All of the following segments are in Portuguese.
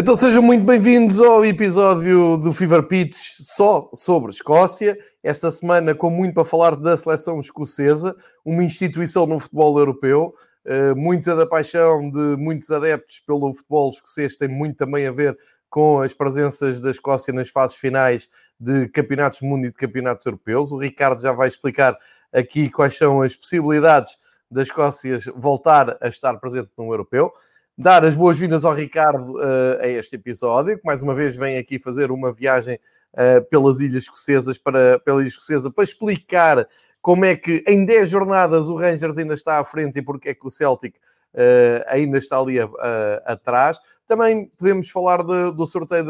Então sejam muito bem-vindos ao episódio do Fever Pitch só sobre Escócia. Esta semana com muito para falar da seleção escocesa, uma instituição no futebol europeu. Uh, muita da paixão de muitos adeptos pelo futebol escocês tem muito também a ver com as presenças da Escócia nas fases finais de campeonatos do mundo e de campeonatos europeus. O Ricardo já vai explicar aqui quais são as possibilidades da Escócia voltar a estar presente no europeu dar as boas-vindas ao Ricardo uh, a este episódio, que mais uma vez vem aqui fazer uma viagem uh, pelas Ilhas Escocesas para, pela Ilha Escocesa para explicar como é que em 10 jornadas o Rangers ainda está à frente e porque é que o Celtic uh, ainda está ali atrás. Também podemos falar de, do sorteio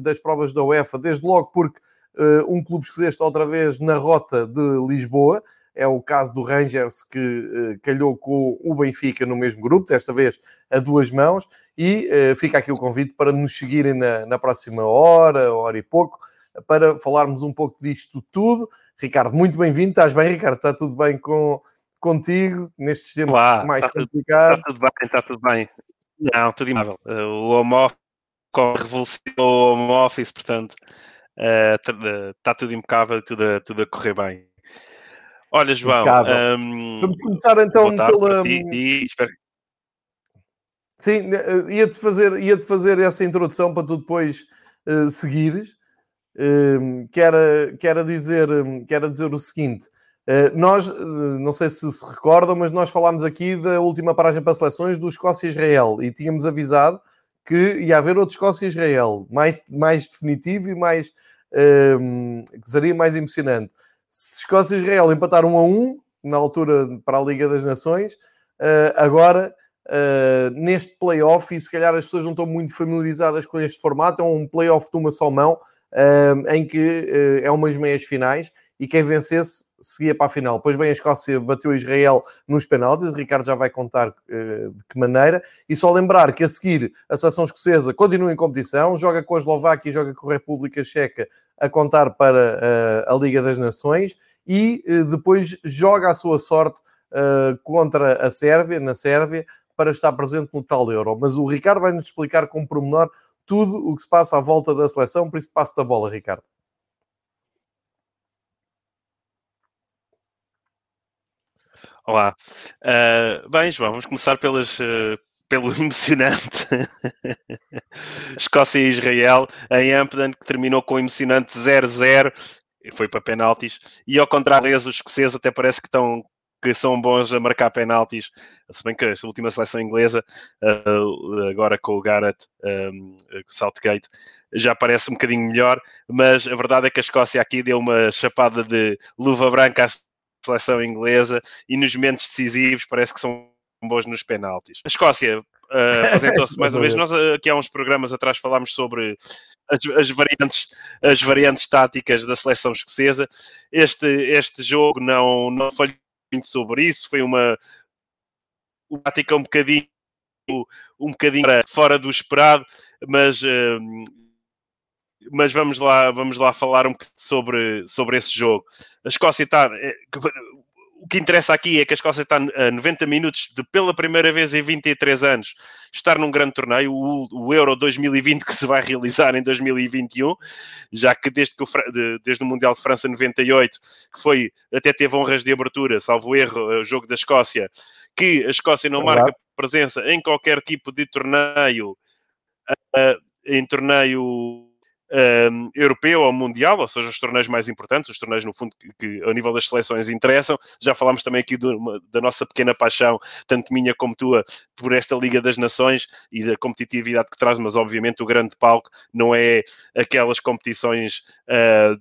das provas da UEFA, desde logo porque um clube escocês está outra vez na rota de Lisboa é o caso do Rangers que uh, calhou com o Benfica no mesmo grupo, desta vez a duas mãos, e uh, fica aqui o convite para nos seguirem na, na, próxima hora, hora e pouco, para falarmos um pouco disto tudo. Ricardo, muito bem-vindo. Estás bem, Ricardo? Está tudo bem com, contigo nestes tempos Olá, mais está complicados? Tudo, está tudo bem, está tudo bem. Não, tudo imável. Uh, o home office revolucionou o home office, portanto, está tudo impecável, tudo, tudo a correr bem. Olha, João, um, vamos começar então pela. Ti, espero... Sim, eh, ia-te fazer, ia fazer essa introdução para tu depois uh, seguires. Uh, que, era, que, era dizer, que era dizer o seguinte: uh, nós, não sei se se recordam, mas nós falámos aqui da última paragem para seleções do Escócia-Israel e tínhamos avisado que ia haver outro Escócia-Israel, mais, mais definitivo e mais que seria mais emocionante. Escócia e Israel empataram 1 a 1 na altura para a Liga das Nações. Uh, agora, uh, neste playoff, e se calhar as pessoas não estão muito familiarizadas com este formato, é um playoff de uma só mão, uh, em que é umas meias finais e quem vencesse seguia para a final. Pois bem, a Escócia bateu Israel nos penaltis, o Ricardo já vai contar uh, de que maneira. E só lembrar que a seguir a seleção escocesa continua em competição, joga com a Eslováquia e joga com a República Checa a contar para uh, a Liga das Nações e uh, depois joga a sua sorte contra a Sérvia, na Sérvia, para estar presente no tal Euro. Mas o Ricardo vai nos explicar com pormenor tudo o que se passa à volta da seleção, por isso passo da bola, Ricardo. Olá. Uh, bem, João, vamos começar pelas, uh, pelo emocionante Escócia e Israel em Ampden, que terminou com o emocionante 0-0 e foi para penaltis. E ao contrário, os escoceses até parece que estão que são bons a marcar penaltis, se bem que esta última seleção inglesa, uh, agora com o Garrett, um, com o Southgate, já parece um bocadinho melhor, mas a verdade é que a Escócia aqui deu uma chapada de luva branca às seleção inglesa e nos momentos decisivos parece que são bons nos penaltis. A Escócia uh, apresentou-se mais uma vez. Nós eh, aqui há uns programas atrás falámos sobre as, as, variantes, as variantes táticas da seleção escocesa. Este, este jogo não, não foi muito sobre isso, foi uma, uma tática um bocadinho um bocadinho fora do esperado, mas uh, mas vamos lá, vamos lá falar um bocadinho sobre, sobre esse jogo. A Escócia está. Eh, o que interessa aqui é que a Escócia está a 90 minutos de, pela primeira vez em 23 anos, estar num grande torneio, o, o Euro 2020, que se vai realizar em 2021, já que desde, que o, desde o Mundial de França 98, que foi, até teve honras de abertura, salvo erro, o jogo da Escócia, que a Escócia não marca presença em qualquer tipo de torneio, uh, em torneio uh, europeu ou mundial, ou seja, os torneios mais importantes, os torneios, no fundo, que, que ao nível das seleções interessam. Já falámos também aqui uma, da nossa pequena paixão, tanto minha como tua, por esta Liga das Nações e da competitividade que traz, mas obviamente o grande palco não é aquelas competições. Uh,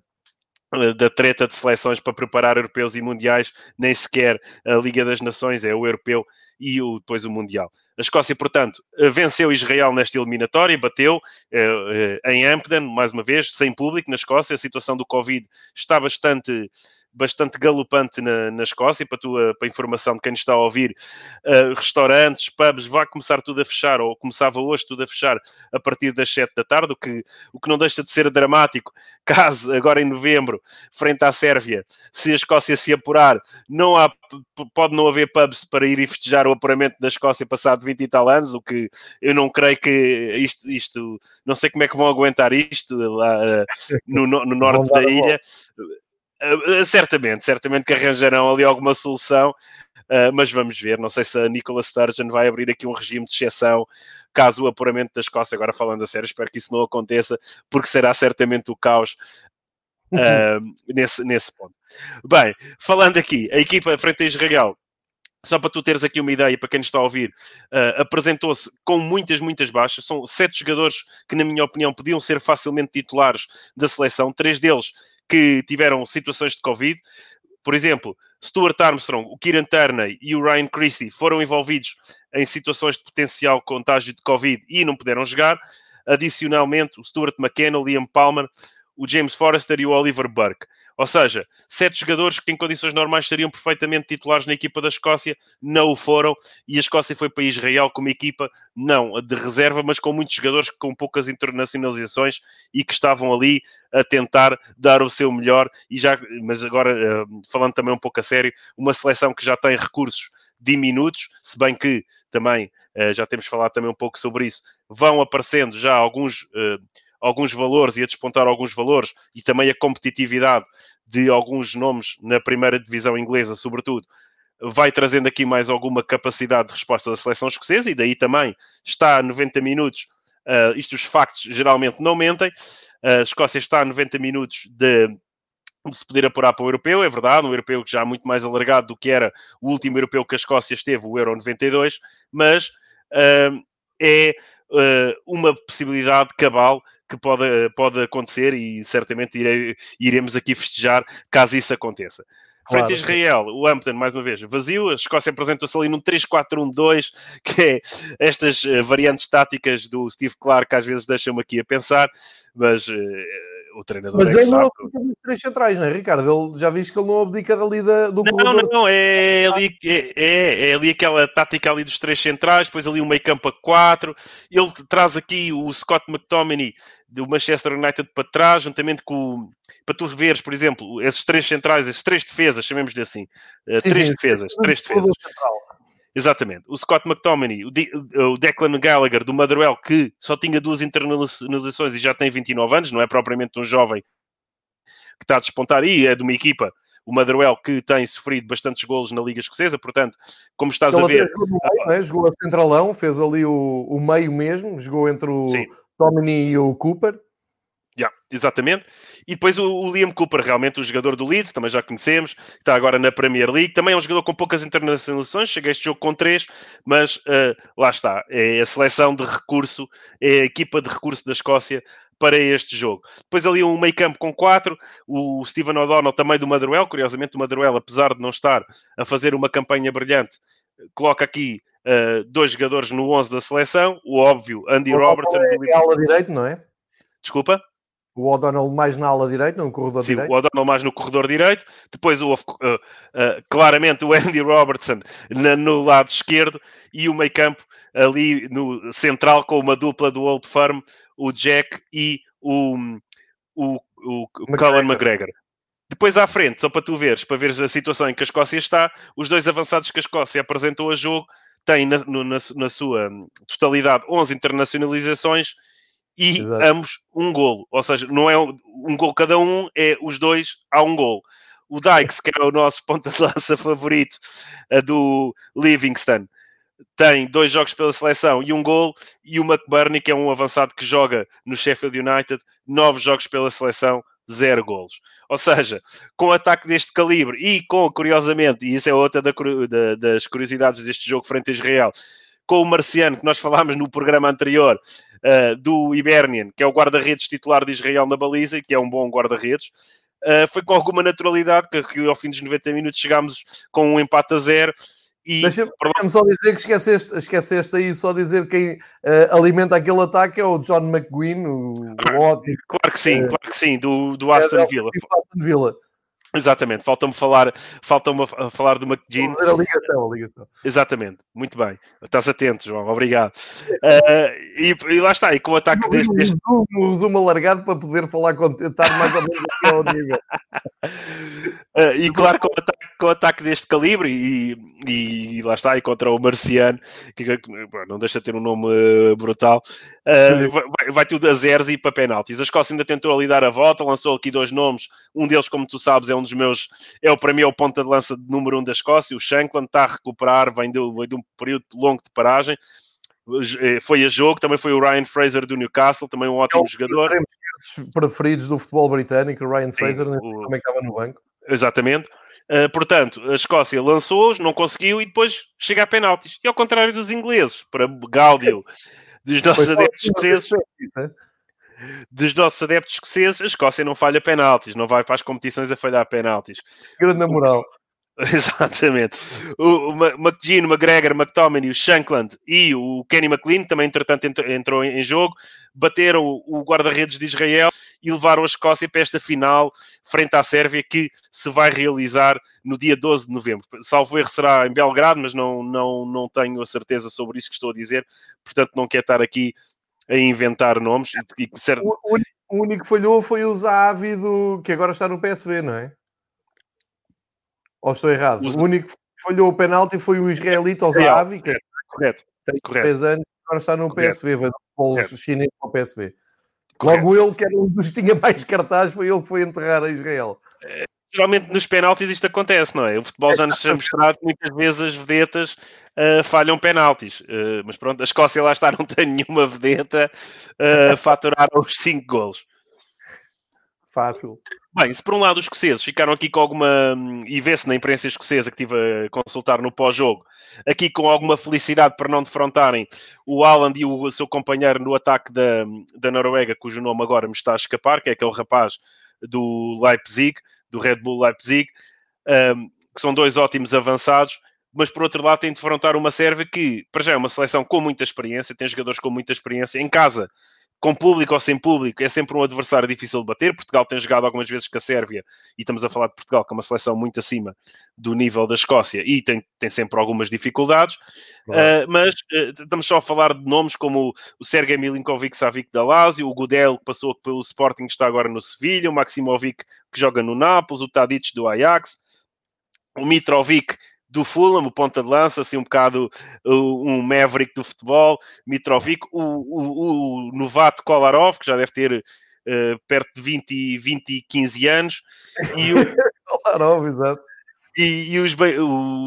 da treta de seleções para preparar europeus e mundiais, nem sequer a Liga das Nações, é o europeu e o, depois o mundial. A Escócia, portanto, venceu Israel nesta eliminatória, bateu eh, eh, em Ampden, mais uma vez, sem público na Escócia. A situação do Covid está bastante bastante galopante na, na Escócia, para, tua, para a informação de quem está a ouvir, uh, restaurantes, pubs, vai começar tudo a fechar, ou começava hoje tudo a fechar a partir das 7 da tarde, o que, o que não deixa de ser dramático, caso agora em novembro, frente à Sérvia, se a Escócia se apurar, não há, pode não haver pubs para ir e festejar o apuramento da Escócia passado 20 e tal anos, o que eu não creio que isto, isto não sei como é que vão aguentar isto lá uh, no, no, norte da ilha. Uh, certamente, certamente que arranjarão ali alguma solução, uh, mas vamos ver. Não sei se a Nicola Sturgeon vai abrir aqui um regime de exceção caso o apuramento da Escócia, agora falando a sério, espero que isso não aconteça, porque será certamente o caos uh, nesse, nesse ponto. Bem, falando aqui, a equipa frente a Israel só para tu teres aqui uma ideia, para quem está a ouvir, uh, apresentou-se com muitas, muitas baixas. São sete jogadores que, na minha opinião, podiam ser facilmente titulares da seleção. Três deles que tiveram situações de Covid. Por exemplo, Stuart Armstrong, o Kieran Turney e o Ryan Christie foram envolvidos em situações de potencial contágio de Covid e não puderam jogar. Adicionalmente, o Stuart McKenna, o Liam Palmer, o James Forrester e o Oliver Burke. Ou seja, sete jogadores que em condições normais seriam perfeitamente titulares na equipa da Escócia, não o foram, e a Escócia foi para Israel com uma equipa, não de reserva, mas com muitos jogadores com poucas internacionalizações e que estavam ali a tentar dar o seu melhor, e já, mas agora, eh, falando também um pouco a sério, uma seleção que já tem recursos diminutos, se bem que também, eh, já temos falado também um pouco sobre isso, vão aparecendo já alguns eh, alguns valores e a despontar alguns valores e também a competitividade de alguns nomes na primeira divisão inglesa, sobretudo, vai trazendo aqui mais alguma capacidade de resposta da seleção escocesa e daí também está a 90 minutos. Uh, isto os factos geralmente não mentem. Uh, a Escócia está a 90 minutos de, de se poder apurar para o europeu, é verdade, um europeu que já é muito mais alargado do que era o último europeu que a Escócia esteve, o Euro 92, mas uh, é uma possibilidade cabal que pode, pode acontecer e certamente irei, iremos aqui festejar caso isso aconteça. Frente claro. a Israel, o Hampton, mais uma vez, vazio. A Escócia apresentou-se ali num 3-4-1-2, que é estas eh, variantes táticas do Steve Clark, que às vezes deixam-me aqui a pensar, mas uh, o treinador Mas é ele não abdica dos três centrais, não é, Ricardo? Ele, já viste que ele não abdica dali da, do Não, não, não, é ali, é, é, é, ali aquela tática ali dos três centrais, depois ali um meio campo a quatro. Ele traz aqui o Scott McTominay do Manchester United para trás, juntamente com para tu veres, por exemplo, esses três centrais, esses três defesas, chamemos-lhe assim, uh, sim, três sim, defesas, sim. três defesas. Exatamente. O Scott McTominay, o, De o Declan Gallagher do Motherwell, que só tinha duas internalizações e já tem 29 anos, não é propriamente um jovem que está a despontar e é de uma equipa, o Motherwell, que tem sofrido bastantes golos na Liga Escocesa, portanto, como estás Ele a ver... Jogou, meio, né? jogou a centralão, fez ali o, o meio mesmo, jogou entre o Tomini e o Cooper. Yeah, exatamente. E depois o, o, Liam Cooper, realmente o jogador do Leeds, também já conhecemos, está agora na Premier League, também é um jogador com poucas internacionalizações, chega a este jogo com três, mas uh, lá está, é a seleção de recurso, é a equipa de recurso da Escócia para este jogo. Depois ali um meio campo com quatro, o Steven O'Donnell também do Madruel, curiosamente o Madruel, apesar de não estar a fazer uma campanha brilhante, coloca aqui uh, dois jogadores no 11 da seleção, o óbvio Andy Robertson. É, é ala direito, não é? Desculpa? O O'Donnell mais na ala direita, no corredor Sim, direito. o O'Donnell mais no corredor direito. Depois, o, uh, uh, claramente, o Andy Robertson na, no lado esquerdo e o meio campo ali no central com uma dupla do Old Firm, o Jack e o, o, o, o Colin McGregor. Depois à frente, só para tu veres, para veres a situação em que a Escócia está, os dois avançados que a Escócia apresentou a jogo têm na, na, na sua totalidade 11 internacionalizações e Exato. ambos um golo. Ou seja, não é um, um golo cada um, é os dois há um golo. O Dykes, que é o nosso ponta de lança favorito do Livingston, tem dois jogos pela seleção e um gol, e o McBurney, que é um avançado que joga no Sheffield United, nove jogos pela seleção, zero golos. Ou seja, com ataque deste calibre e com, curiosamente, e isso é outra da, da, das curiosidades deste jogo frente a Israel, com o Marciano, que nós falámos no programa anterior, uh, do Hibernian, que é o guarda-redes titular de Israel na baliza, e que é um bom guarda-redes, uh, foi com alguma naturalidade que, que, ao fim dos 90 minutos chegámos com um empate a zero e Deixa-me só dizer que esqueceste, esqueceste aí só dizer quem uh, alimenta aquele ataque é o John McGuinn, o, o ótimo. Claro que sim, claro que sim, do, do Aston Villa. Aston Villa. Exatamente, falta-me falar, falta-me falar do McGinn. a ligação, a ligação. Exatamente, muito bem. Estás atento, João, obrigado. Uh, e, e, lá está, e com o ataque eu, deste. deste... Um zoom alargado para poder falar estar mais ou menos ao nível. Uh, e claro, com o, ataque, com o ataque deste calibre, e, e, lá está, e contra o Marciano, que, não deixa de ter um nome uh, brutal, vai, vai, tudo a zeros e para penaltis. A Escócia ainda tentou ali dar a volta, lançou aqui dois nomes, um deles, como tu sabes, é um dos meus, é o para mim é o ponta de lança número um da Escócia, o Shankland, está a recuperar, vem de, vem de um período longo de paragem, eh, foi a jogo, também foi o Ryan Fraser do Newcastle, também um ótimo é jogador. preferidos do futebol britânico, o Ryan Sim, Fraser o... também estava no banco. Exatamente. Uh, portanto, a Escócia lançou-os, não conseguiu e depois chega a penaltis. E ao contrário dos ingleses, para Gáudio, dos nossos adeptos escoceses, dos nossos adeptos escoceses, a Escócia não falha penaltis, não vai para as competições a falhar penaltis. Grande moral. Exatamente. O, o McGinn, o McGregor, o McTominay, o Shankland e o Kenny McLean, também entretanto entrou em jogo, bateram o guarda-redes de Israel e levaram a Escócia para esta final frente à Sérvia que se vai realizar no dia 12 de novembro. Salvo erro será em Belgrado, mas não, não, não tenho a certeza sobre isso que estou a dizer, portanto não quero estar aqui a inventar nomes. E, e, certo... o, o, único que falhou foi o Zahavi do, que agora está no PSV, não é? Ou estou errado? O, o único que falhou o penalti foi o israelita, o Zahavi, que correto, tem correto. 3 anos, agora está no correto. PSV, vai do chinês para o PSV. Correto. Logo ele, que era um dos que tinha mais cartazes, foi ele que foi enterrar a Israel. É, geralmente nos penaltis isto acontece, não é? O futebol já nos tem mostrado que muitas vezes as vedetas uh, falham penaltis. Uh, mas pronto, a Escócia lá está, não tem nenhuma vedeta, uh, faturaram os 5 golos. Fácil. Bem, se por um lado os escoceses ficaram aqui com alguma. e vê-se na imprensa escocesa que estive a consultar no pós-jogo, aqui com alguma felicidade para não defrontarem o Alan e o seu companheiro no ataque da, da Noruega, cujo nome agora me está a escapar, que é aquele rapaz do Leipzig, do Red Bull Leipzig, um, que são dois ótimos avançados mas por outro lado tem de defrontar uma Sérvia que, para já, é uma seleção com muita experiência, tem jogadores com muita experiência em casa com público ou sem público, é sempre um adversário difícil de bater. Portugal tem jogado algumas vezes com a Sérvia, e estamos a falar de Portugal, que é uma seleção muito acima do nível da Escócia, e tem, tem sempre algumas dificuldades. Uh, mas uh, estamos só a falar de nomes como o Sergei Milinkovic-Savic da Lazio, o Gudel, que passou pelo Sporting, que está agora no Sevilha, o Maximovic, que joga no Nápoles, o Tadic do Ajax, o Mitrovic, do Fulham, o ponta de lança, assim um bocado um Maverick do futebol, Mitrovic, o, o, o novato Kolarov, que já deve ter uh, perto de 20, 20 e 15 anos, e o... Kolarov, exato. E, e, os,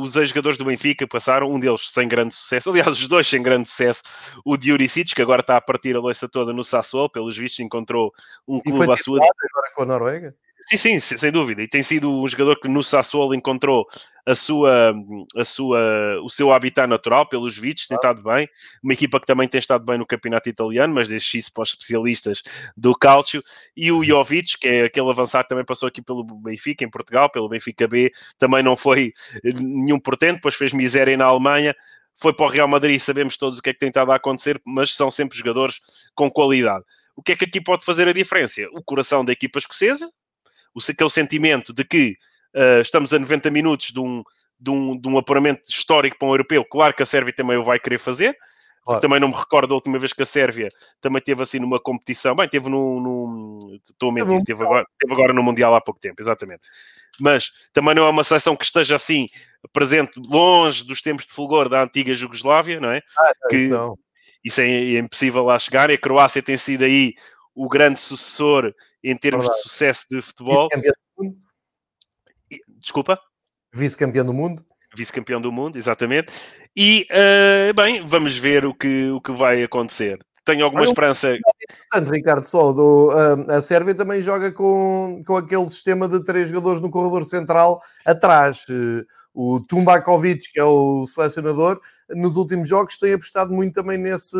os ex-jogadores do Benfica passaram, um deles sem grande sucesso, aliás, os dois sem grande sucesso, o Diuricic, que agora está a partir a loiça toda no Sassuolo, pelos vistos encontrou um clube à sua... agora com a Noruega? Sim, sim, sem dúvida. E tem sido um jogador que no Sassuolo encontrou a sua, a sua, o seu habitat natural, pelos vistos, tem estado bem. Uma equipa que também tem estado bem no campeonato italiano, mas deixo isso para os especialistas do Calcio. E o Jovic, que é aquele avançado que também passou aqui pelo Benfica, em Portugal, pelo Benfica B, também não foi nenhum portento, depois fez miséria na Alemanha. Foi para o Real Madrid, sabemos todos o que é que tem estado a acontecer, mas são sempre jogadores com qualidade. O que é que aqui pode fazer a diferença? O coração da equipa escocesa, aquele sentimento de que uh, estamos a 90 minutos de um, de, um, de um apuramento histórico para um europeu. Claro que a Sérvia também o vai querer fazer. Claro. Também não me recordo a última vez que a Sérvia também teve assim numa competição. Bem, teve no. no estou a mentir, teve agora, teve agora no Mundial há pouco tempo, exatamente. Mas também não é uma seleção que esteja assim presente longe dos tempos de fulgor da antiga Jugoslávia, não é? Ah, que isso, não. isso é, é, impossível lá chegar. E a Croácia tem sido aí o grande sucessor em termos Verdade. de sucesso de futebol. Vice-campeão do mundo. Desculpa? Vice-campeão do mundo. vice-campeão do mundo, exatamente. E, uh, bem, vamos ver o que, o que vai acontecer. Tenho alguma Olha, esperança. Interessante, Ricardo, só do, uh, a Sérvia também joga com, com aquele sistema de três jogadores no corredor central atrás. Uh, o Tumbakovic, que é o selecionador, nos últimos jogos tem apostado muito também nesse,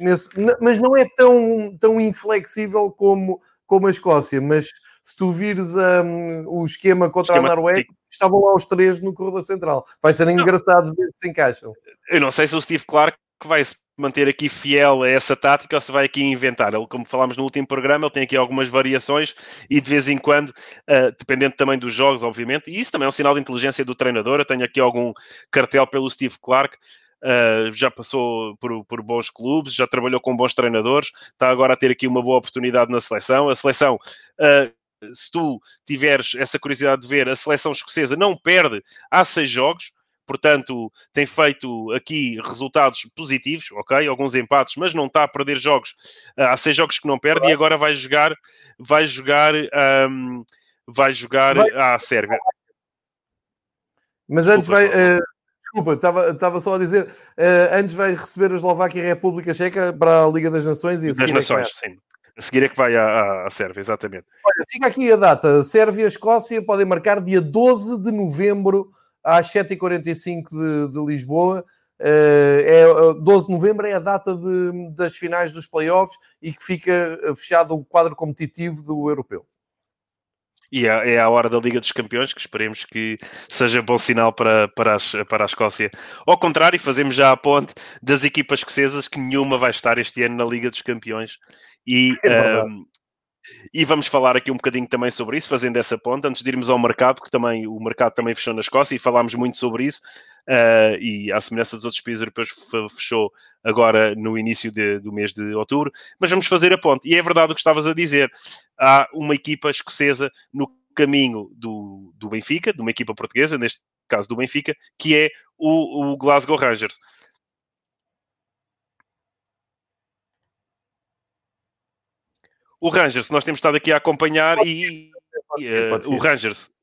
nesse mas não é tão, tão inflexível como, como a Escócia. Mas se tu vires um, o esquema contra esquema a Noruega, estavam lá os três no corredor central. Vai ser engraçado ver se se encaixam. Eu não sei se o Steve Clark vai se manter aqui fiel a essa tática ou se vai aqui inventar. Ele, como falámos no último programa, ele tem aqui algumas variações e de vez em quando, uh, dependendo também dos jogos, obviamente, e isso também é um sinal de inteligência do treinador. Eu tenho aqui algum cartel pelo Steve Clark. Uh, já passou por, por, bons clubes, já trabalhou com bons treinadores, está agora a ter aqui uma boa oportunidade na seleção. A seleção, uh, se tu tiveres essa curiosidade de ver, a seleção escocesa não perde há seis jogos, portanto, tem feito aqui resultados positivos, ok? Alguns empates, mas não está a perder jogos. Uh, há seis jogos que não perde e agora vai jogar, vai jogar, um, vai jogar vai. à Sérvia. Mas antes vai. Uh, desculpa, estava, estava só a dizer, uh, antes vai receber a Eslováquia e a República Checa para a Liga das Nações e a das Nações, é sim. A seguir é que vai à, à, Sérvia, exatamente. Olha, fica aqui a data. Sérvia e Escócia podem marcar dia 12 de novembro às 7h45 de, de Lisboa. Uh, é, 12 de novembro é a data de, das finais dos playoffs e que fica fechado o quadro competitivo do europeu. E é, é a hora da Liga dos Campeões, que esperemos que seja bom sinal para, para, as, para a Escócia. Ao contrário, fazemos já a ponte das equipas escocesas, que nenhuma vai estar este ano na Liga dos Campeões. E, é um, e vamos falar aqui um bocadinho também sobre isso, fazendo essa ponta, antes de irmos ao mercado, que também o mercado também fechou na Escócia e falámos muito sobre isso. Uh, e à semelhança dos outros países europeus, fechou agora no início de, do mês de outubro. Mas vamos fazer a ponte. E é verdade o que estavas a dizer. Há uma equipa escocesa no caminho do, do Benfica, de uma equipa portuguesa, neste caso do Benfica, que é o, o Glasgow Rangers. o Rangers, nós temos estado aqui a acompanhar e, e uh, o Rangers.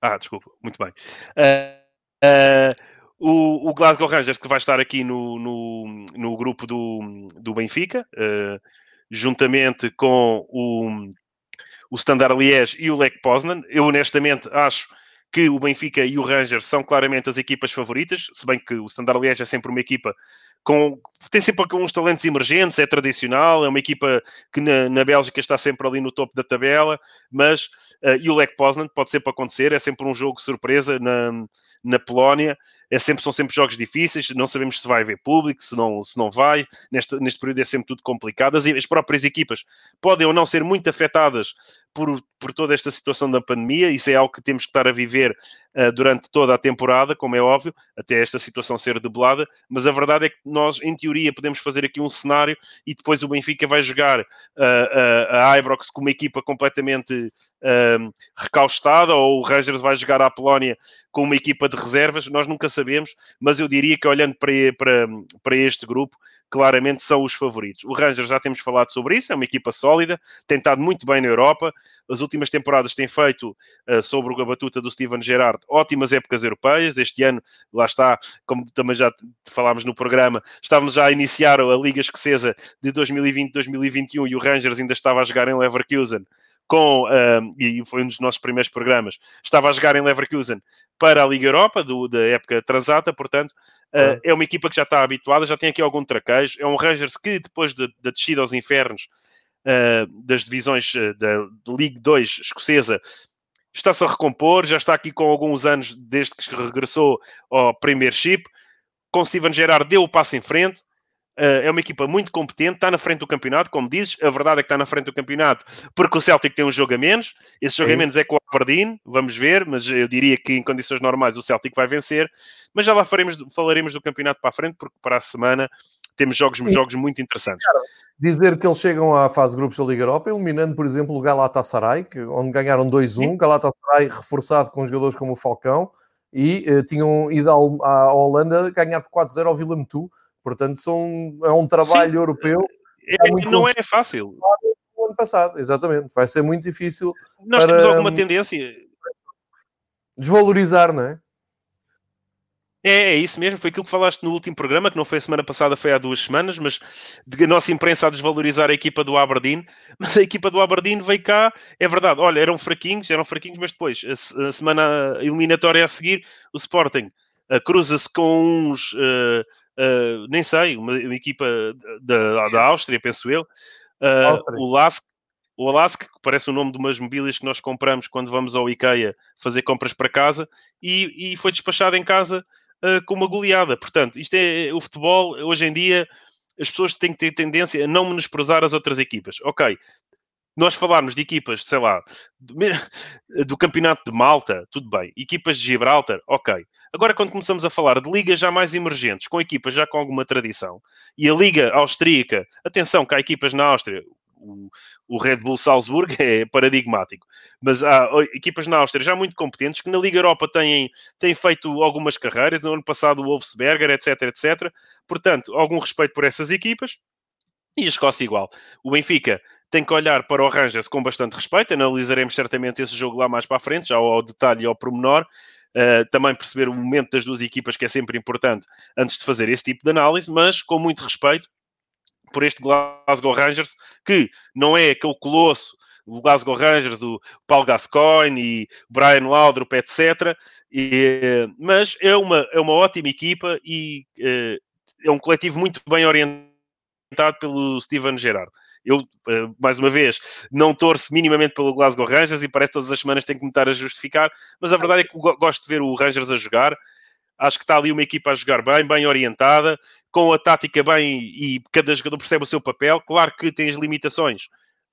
Ah, desculpa, muito bem. Uh, uh, o, o, Glasgow Rangers que vai estar aqui no, no, no grupo do, do Benfica, juntamente com o, o Standard Liège e o Lech Poznan. Eu honestamente acho que o Benfica e o Rangers são claramente as equipas favoritas, se bem que o Standard Liège é sempre uma equipa com, tem sempre uns talentos emergentes, é tradicional, é uma equipa que na, na Bélgica está sempre ali no topo da tabela, mas uh, e o Lech Poznan pode sempre acontecer, é sempre um jogo surpresa na, na Polónia, é sempre, são sempre jogos difíceis, não sabemos se vai haver público, se não, se não vai, neste, neste período é sempre tudo complicado, as, as próprias equipas podem ou não ser muito afetadas por, por toda esta situação da pandemia, isso é algo que temos que estar a viver durante toda a temporada, como é óbvio, até esta situação ser debelada, mas a verdade é que nós, em teoria, podemos fazer aqui um cenário e depois o Benfica vai jogar uh, uh, a Ibrox com uma equipa completamente recaustada, ou o Rangers vai jogar à Polónia com uma equipa de reservas, nós nunca sabemos, mas eu diria que olhando para, para, para este grupo, claramente são os favoritos. O Rangers já temos falado sobre isso, é uma equipa sólida, tem estado muito bem na Europa, as últimas temporadas tem feito uh, sobre a batuta do Steven Gerrard ótimas épocas europeias. Este ano, lá está, como também já falámos no programa, estávamos já a iniciar a Liga Escocesa de 2020-2021 e o Rangers ainda estava a jogar em Leverkusen com, uh, e foi um dos nossos primeiros programas, estava a jogar em Leverkusen para a Liga Europa, do, da época transata, portanto, uh, é uma equipa que já está habituada, já tem aqui algum traquejo, é um Rangers que depois da de, de descida aos infernos uh, das divisões uh, da Liga 2 escocesa, está-se a recompor, já está aqui com alguns anos desde que regressou ao Premiership. Com Steven Gerrard deu o passo em frente. Uh, é uma equipa muito competente, está na frente do campeonato, como dizes. A verdade é que está na frente do campeonato porque o Celtic tem um jogo a menos. Esse jogo Sim. a menos é com o Aberdeen, vamos ver, mas eu diria que em condições normais o Celtic vai vencer. Mas já lá faremos, falaremos do campeonato para a frente, porque para a semana temos jogos, jogos muito interessantes. Dizer que eles chegam à fase de grupos da Liga Europa, eliminando, por exemplo, o Galatasaray, que, onde ganharam 2-1. Galatasaray reforçado com jogadores como o Falcão e uh, tinham ido à, à Holanda ganhar por 4-0 ao Vila Metu. Portanto, são, é um trabalho Sim. europeu. É, é não é fácil. O ano passado, exatamente. Vai ser muito difícil. Nós para, temos alguma tendência. Desvalorizar, não é? É, é isso mesmo, foi aquilo que falaste no último programa, que não foi a semana passada, foi há duas semanas, mas de a nossa imprensa a desvalorizar a equipa do Aberdeen, mas a equipa do Aberdeen veio cá, é verdade, olha, eram fraquinhos, eram fraquinhos, mas depois, a, a semana eliminatória a seguir, o Sporting uh, cruza-se com uns, uh, uh, nem sei, uma, uma equipa da, da Áustria, penso eu, o Lask, o Alaska, que parece o nome de umas mobílias que nós compramos quando vamos ao IKEA fazer compras para casa, e, e foi despachado em casa uh, com uma goleada. Portanto, isto é o futebol, hoje em dia, as pessoas têm que ter tendência a não menosprezar as outras equipas. Ok, nós falarmos de equipas, sei lá, do, do, campeonato de Malta, tudo bem. Equipas de Gibraltar, ok. Agora, quando começamos a falar de ligas já mais emergentes, com equipas já com alguma tradição, e a Liga Austríaca, atenção, que há equipas na Áustria, o, o Red Bull Salzburg é paradigmático. Mas há equipas na Áustria já muito competentes que na Liga Europa têm, têm feito algumas carreiras. No ano passado o Wolfsberger, etc, etc. Portanto, algum respeito por essas equipas. E a Escócia igual. O Benfica tem que olhar para o Rangers com bastante respeito. Analisaremos certamente esse jogo lá mais para a frente, já ao detalhe e ao pormenor. Uh, também perceber o momento das duas equipas, que é sempre importante, antes de fazer esse tipo de análise, mas com muito respeito por este Glasgow Rangers, que não é aquele colosso o Glasgow Rangers, do Paul Gascoigne e Brian Laudrup, etc. E, mas é uma, é uma ótima equipa e é, é um coletivo muito bem orientado pelo Steven Gerrard. Eu, eh, mais uma vez, não torço minimamente pelo Glasgow Rangers e parece que todas as semanas tenho que me estar a justificar, mas a verdade é que gosto de ver o Rangers a jogar Acho que está ali uma equipa a jogar bem, bem orientada, com a tática bem e cada jogador percebe o seu papel. Claro que tem as limitações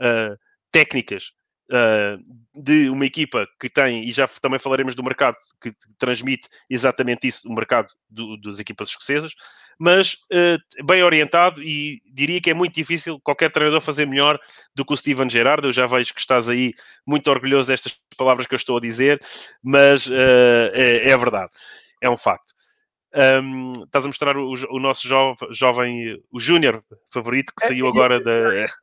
uh, técnicas uh, de uma equipa que tem, e já também falaremos do mercado que transmite exatamente isso, o mercado do, das equipas escocesas, mas uh, bem orientado e diria que é muito difícil qualquer treinador fazer melhor do que o Steven Gerrard. Eu já vejo que estás aí muito orgulhoso destas palavras que eu estou a dizer, mas é, é verdade é um facto. Um, estás a mostrar o, o nosso jo jovem, o Júnior favorito, que é, saiu agora da.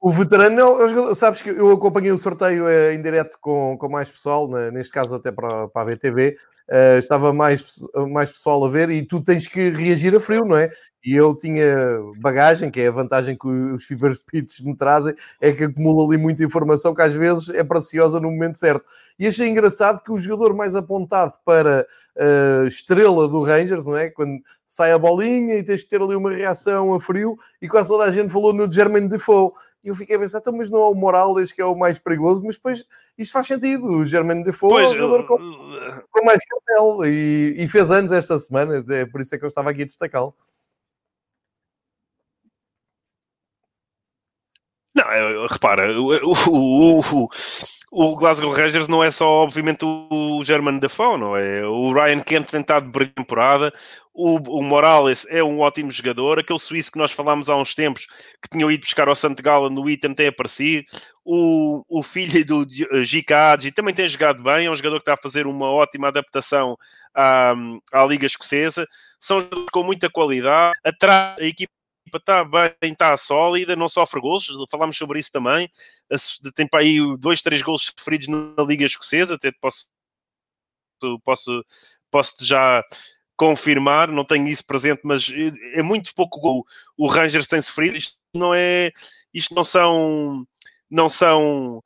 O veterano, sabes que eu acompanhei o sorteio eh, em direto com, com mais pessoal, neste caso até para, para a BTV, uh, estava mais, mais pessoal a ver e tu tens que reagir a frio, não é? E eu tinha bagagem, que é a vantagem que os Fever Pitches me trazem, é que acumula ali muita informação que às vezes é preciosa no momento certo. E achei engraçado que o jogador mais apontado para uh, estrela do Rangers, não é? Quando sai a bolinha e tens que ter ali uma reação a frio, e quase toda a gente falou no German Defoe. E eu fiquei a pensar, então, mas não é o Morales que é o mais perigoso, mas depois isto faz sentido. O German Defoe pois, é um jogador com, com mais cartel e, e, fez anos esta semana, é por isso é que eu estava aqui a destacá-lo. Não, repara, o, o, o, o Glasgow Rangers não é só, obviamente, o German Defoe, não é? O Ryan Kent tem estado de temporada, o, o, Morales é um ótimo jogador, aquele suíço que nós falámos há uns tempos, que tinham ido buscar ao Santo Gala no Item, tem aparecido, o, o filho do Gikadji também tem jogado bem, é um jogador que está a fazer uma ótima adaptação à, à Liga Escocesa, são jogadores com muita qualidade, atrás a equipa está bem, está sólida, não sofre gols, falámos sobre isso também. Tem para aí dois, três gols sofridos na Liga Escocesa, até posso, posso, posso já confirmar, não tenho isso presente, mas é muito pouco gol o Rangers tem sofrido. Isto não é, isto não são, não são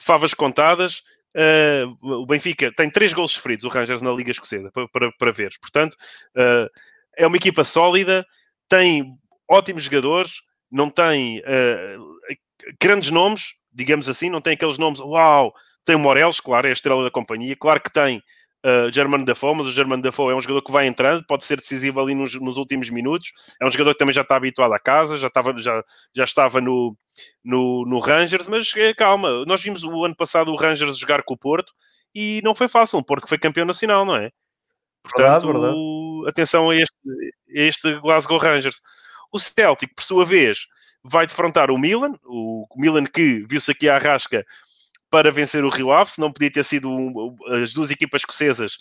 favas contadas. Uh, o Benfica tem três gols sofridos, o Rangers na Liga Escocesa, para, para, para ver. Portanto, uh, é uma equipa sólida, tem ótimos jogadores, não tem uh, grandes nomes, digamos assim, não tem aqueles nomes, uau, tem o Morelos, claro, é a estrela da companhia, claro que tem uh, Germano Dafoe, mas o Germano Dafoe é um jogador que vai entrando, pode ser decisivo ali nos, nos, últimos minutos, é um jogador que também já está habituado à casa, já estava, já, já estava no, no, no Rangers, mas é, calma, nós vimos o ano passado o Rangers jogar com o Porto e não foi fácil, o Porto que foi campeão nacional, não é? Portanto, verdade, verdade. atenção a este, a este Glasgow Rangers. O Celtic, por sua vez, vai defrontar o Milan, o Milan que viu-se aqui à rasca para vencer o Rio Ave, se não podia ter sido um, as duas equipas escocesas.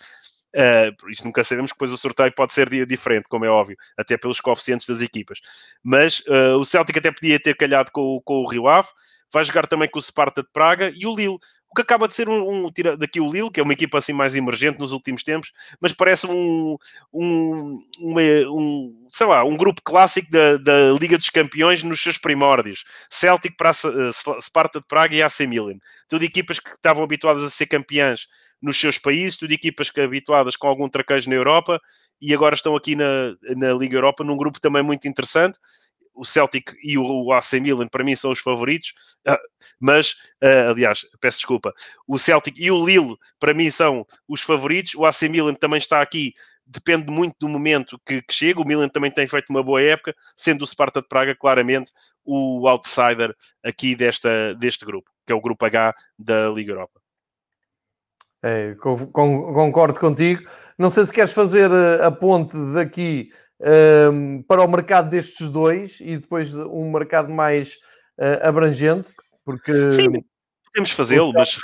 Uh, isto nunca sabemos, depois o sorteio pode ser diferente, como é óbvio, até pelos coeficientes das equipas. Mas uh, o Celtic até podia ter calhado com, com o Rio Ave, vai jogar também com o Sparta de Praga e o Lille que acaba de ser um, um tira daqui o Lille, que é uma equipa assim mais emergente nos últimos tempos, mas parece um, um, uma, um sei lá, um grupo clássico da, da, Liga dos Campeões nos seus primórdios. Celtic, para uh, Sparta de Praga e AC Milan. Tudo equipas que estavam habituadas a ser campeãs nos seus países, tudo equipas que habituadas com algum traquejo na Europa e agora estão aqui na, na Liga Europa num grupo também muito interessante o Celtic e o AC Milan para mim são os favoritos, ah, mas, uh, aliás, peço desculpa, o Celtic e o Lille para mim são os favoritos, o AC Milan também está aqui, depende muito do momento que, que chega, o Milan também tem feito uma boa época, sendo o Sparta de Praga claramente o outsider aqui desta, deste grupo, que é o grupo H da Liga Europa. É, concordo contigo. Não sei se queres fazer eh, a ponte daqui um, para o mercado destes dois e depois um mercado mais uh, abrangente, porque Sim, podemos fazê-lo, mas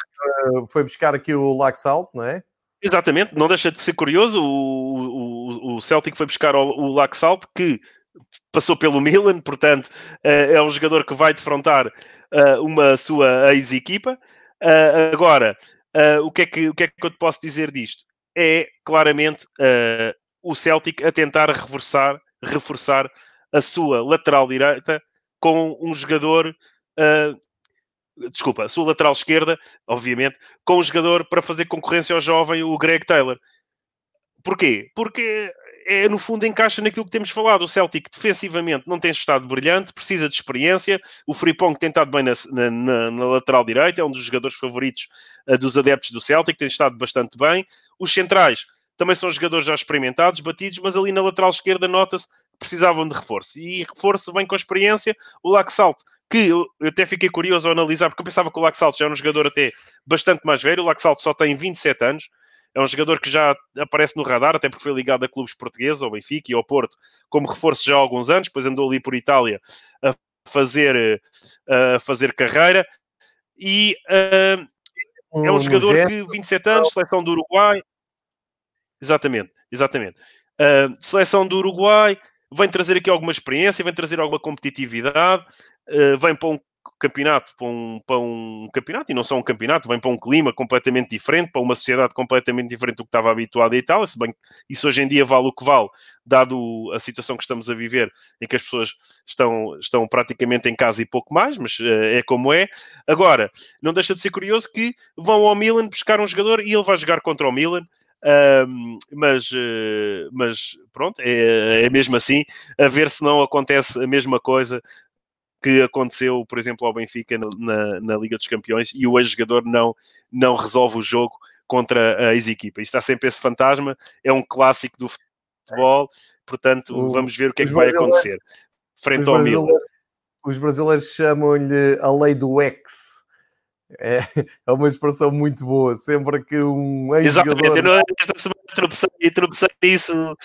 foi buscar aqui o Laxalt, não é? Exatamente, não deixa de ser curioso. O, o, o Celtic foi buscar o, o Laxalt, que passou pelo Milan, portanto, uh, é um jogador que vai defrontar uh, uma sua ex-equipa. Agora, o, que é que, o que é que eu te posso dizer disto? É claramente o Celtic a tentar reforçar, reforçar a sua lateral direita com um jogador. Uh, desculpa, a sua lateral esquerda, obviamente, com um jogador para fazer concorrência ao jovem, o Greg Taylor. Porquê? Porque é, no fundo, encaixa naquilo que temos falado. O Celtic, defensivamente, não tem estado brilhante, precisa de experiência. O Frimpong tem estado bem na, na, na, lateral direita, é um dos jogadores favoritos uh, dos adeptos do Celtic, tem estado bastante bem. Os centrais também são jogadores já experimentados, batidos, mas ali na lateral esquerda nota-se que precisavam de reforço. E reforço vem com a experiência. O Laxalto, que eu, até fiquei curioso ao analisar, porque eu pensava que o Laxalto já era um jogador até bastante mais velho. O Laxalto só tem 27 anos. É um jogador que já aparece no radar, até porque foi ligado a clubes portugueses, ao Benfica e ao Porto, como reforço já há alguns anos. Depois andou ali por Itália a fazer, a fazer carreira. E uh, é um jogador que, 27 anos, seleção do Uruguai, Exatamente, exatamente. Uh, seleção do Uruguai vem trazer aqui alguma experiência, vem trazer alguma competitividade, uh, vem para um campeonato, para um, para um campeonato, e não só um campeonato, vem para um clima completamente diferente, para uma sociedade completamente diferente do que estava habituado a Itália, se bem isso hoje em dia vale o que vale, dado a situação que estamos a viver, em que as pessoas estão, estão praticamente em casa e pouco mais, mas uh, é como é. Agora, não deixa de ser curioso que vão ao Milan buscar um jogador e ele vai jogar contra o Milan, um, mas, uh, mas pronto, é, é mesmo assim, a ver se não acontece a mesma coisa que aconteceu, por exemplo, ao Benfica na, na Liga dos Campeões e o ex-jogador não, não resolve o jogo contra a ex-equipa. Isto está sempre esse fantasma, é um clássico do futebol, portanto, o, vamos ver o que é que vai acontecer frente ao Milan. Os brasileiros chamam-lhe a lei do ex é, é uma expressão muito boa. Sempre que um. Exatamente, eu esta semana tropecei, tropecei nisso.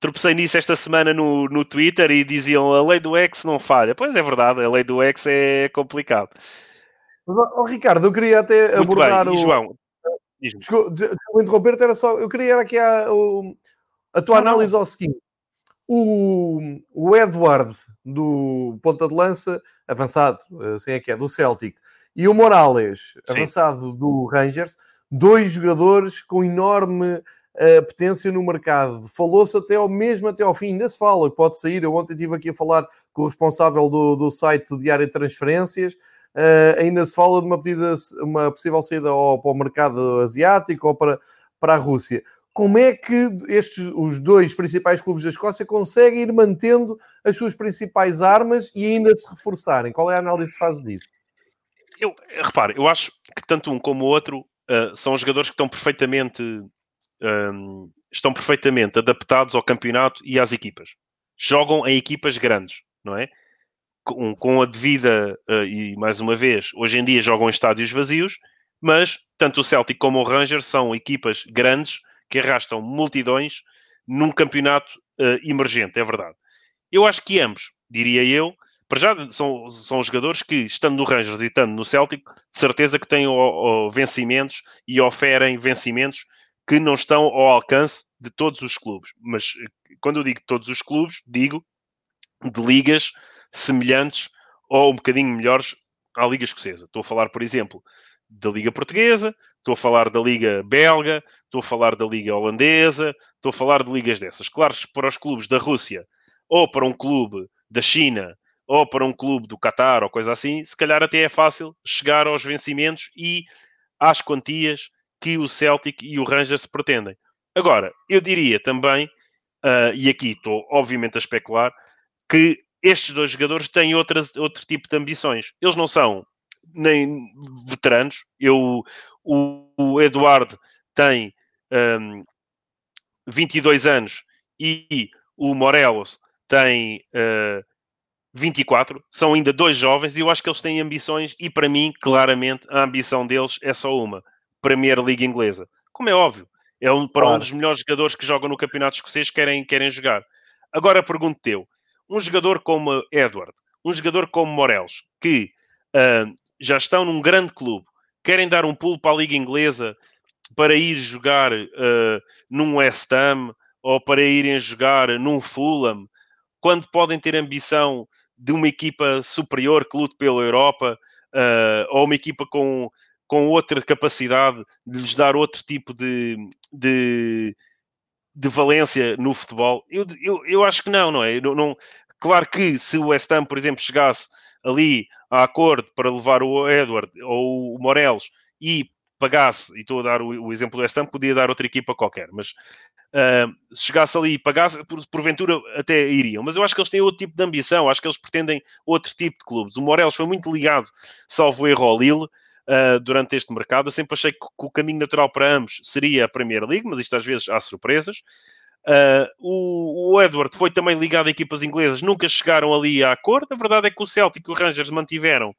Tropecei nisso esta semana no, no Twitter e diziam a lei do ex não falha. Pois é verdade, a lei do ex é complicado. Mas, oh, Ricardo, eu queria até muito abordar bem. E, o... João, desculpa, desculpa interromper, era só, eu queria aqui a, a tua não, análise não. ao seguinte. O, o Edward do ponta de lança, avançado, assim é que é, do Celtic, e o Morales, Sim. avançado do Rangers, dois jogadores com enorme uh, potência no mercado. Falou-se até ao mesmo até ao fim, ainda se fala que pode sair. Eu ontem estive aqui a falar com o responsável do, do site Diário de Transferências. Uh, ainda se fala de uma, pedida, uma possível saída ao, para o mercado asiático ou para, para a Rússia como é que estes, os dois principais clubes da Escócia conseguem ir mantendo as suas principais armas e ainda se reforçarem? Qual é a análise que faz disso? Eu, repare, eu acho que tanto um como o outro uh, são jogadores que estão perfeitamente, um, estão perfeitamente adaptados ao campeonato e às equipas. Jogam em equipas grandes, não é? Com, com a devida, uh, e mais uma vez, hoje em dia jogam em estádios vazios, mas tanto o Celtic como o Rangers são equipas grandes que arrastam multidões num campeonato uh, emergente, é verdade. Eu acho que ambos, diria eu, para já são, são jogadores que, estando no Rangers e estando no Celtic, de certeza que têm o, o vencimentos e oferem vencimentos que não estão ao alcance de todos os clubes. Mas eh, quando eu digo todos os clubes, digo de ligas semelhantes ou um bocadinho melhores à Liga Escocesa. Estou a falar, por exemplo, da Liga Portuguesa, estou a falar da Liga Belga, estou a falar da Liga Holandesa, estou a falar de ligas dessas. Claro que para os clubes da Rússia ou para um clube da China ou para um clube do Qatar ou coisa assim, se calhar até é fácil chegar aos vencimentos e às quantias que o Celtic e o Rangers pretendem. Agora, eu diria também, uh, e aqui estou obviamente a especular, que estes dois jogadores têm outras, outro tipo de ambições. Eles não são nem veteranos. Eu, o, o Eduardo tem um, 22 anos e o Morelos tem uh, 24. São ainda dois jovens e eu acho que eles têm ambições e para mim, claramente, a ambição deles é só uma. Premier League inglesa. Como é óbvio. É um, para claro. um dos melhores jogadores que jogam no campeonato escocês querem, querem jogar. Agora pergunto teu um jogador como Edward, um jogador como Morelos, que uh, já estão num grande clube, querem dar um pulo para a Liga Inglesa para ir jogar uh, num West Ham ou para irem jogar num Fulham, quando podem ter ambição de uma equipa superior que lute pela Europa uh, ou uma equipa com, com outra capacidade de lhes dar outro tipo de, de de valência no futebol? Eu, eu, eu acho que não, não é? Não, claro que se o West Ham, por exemplo, chegasse ali a acordo para levar o Edward ou o Morelos e pagasse, e estou a dar o, o exemplo do West podia dar outra equipa qualquer, mas uh, se chegasse ali e pagasse, por, porventura até iriam. Mas eu acho que eles têm outro tipo de ambição, acho que eles pretendem outro tipo de clubes. O Morelos foi muito ligado, salvo erro, ao Lille, uh, durante este mercado. Eu sempre achei que, que, o caminho natural para ambos seria a Premier League, mas isto às vezes há surpresas. Uh, o, o, Edward foi também ligado a equipas inglesas, nunca chegaram ali a acordo. A verdade é que o Celtic e o Rangers mantiveram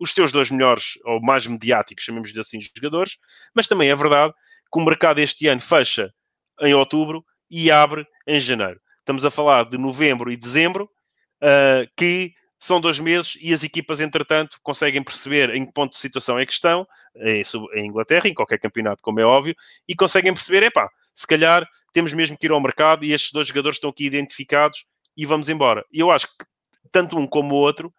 os seus dois melhores ou mais mediáticos, chamemos-lhe assim, jogadores, mas também é verdade que o mercado este ano fecha em outubro e abre em janeiro. Estamos a falar de novembro e dezembro, uh, que são dois meses e as equipas, entretanto, conseguem perceber em que ponto de situação é que estão, em, em Inglaterra, em qualquer campeonato, como é óbvio, e conseguem perceber, epá, se calhar temos mesmo que ir ao mercado e estes dois jogadores estão aqui identificados e vamos embora. E eu acho que tanto um como o outro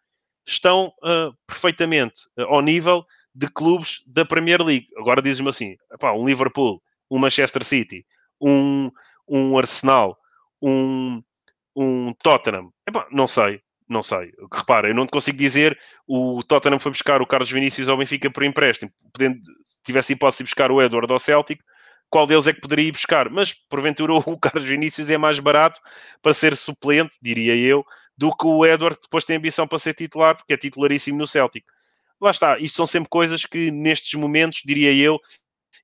estão uh, perfeitamente uh, ao nível de clubes da Premier League. Agora dizes-me assim, um Liverpool, um Manchester City, um, um Arsenal, um, um Tottenham, não sei, não sei. Repara, eu não te consigo dizer o Tottenham foi buscar o Carlos Vinícius ao Benfica por empréstimo. Podendo, se tivesse hipótese de buscar o Edward ao Celtic, qual deles é que poderia ir buscar? Mas, porventura, o Carlos Vinícius é mais barato para ser suplente, diria eu, do que o Edward depois tem ambição para ser titular, porque é titularíssimo no Celtic. Lá está. Isto são sempre coisas que, nestes momentos, diria eu,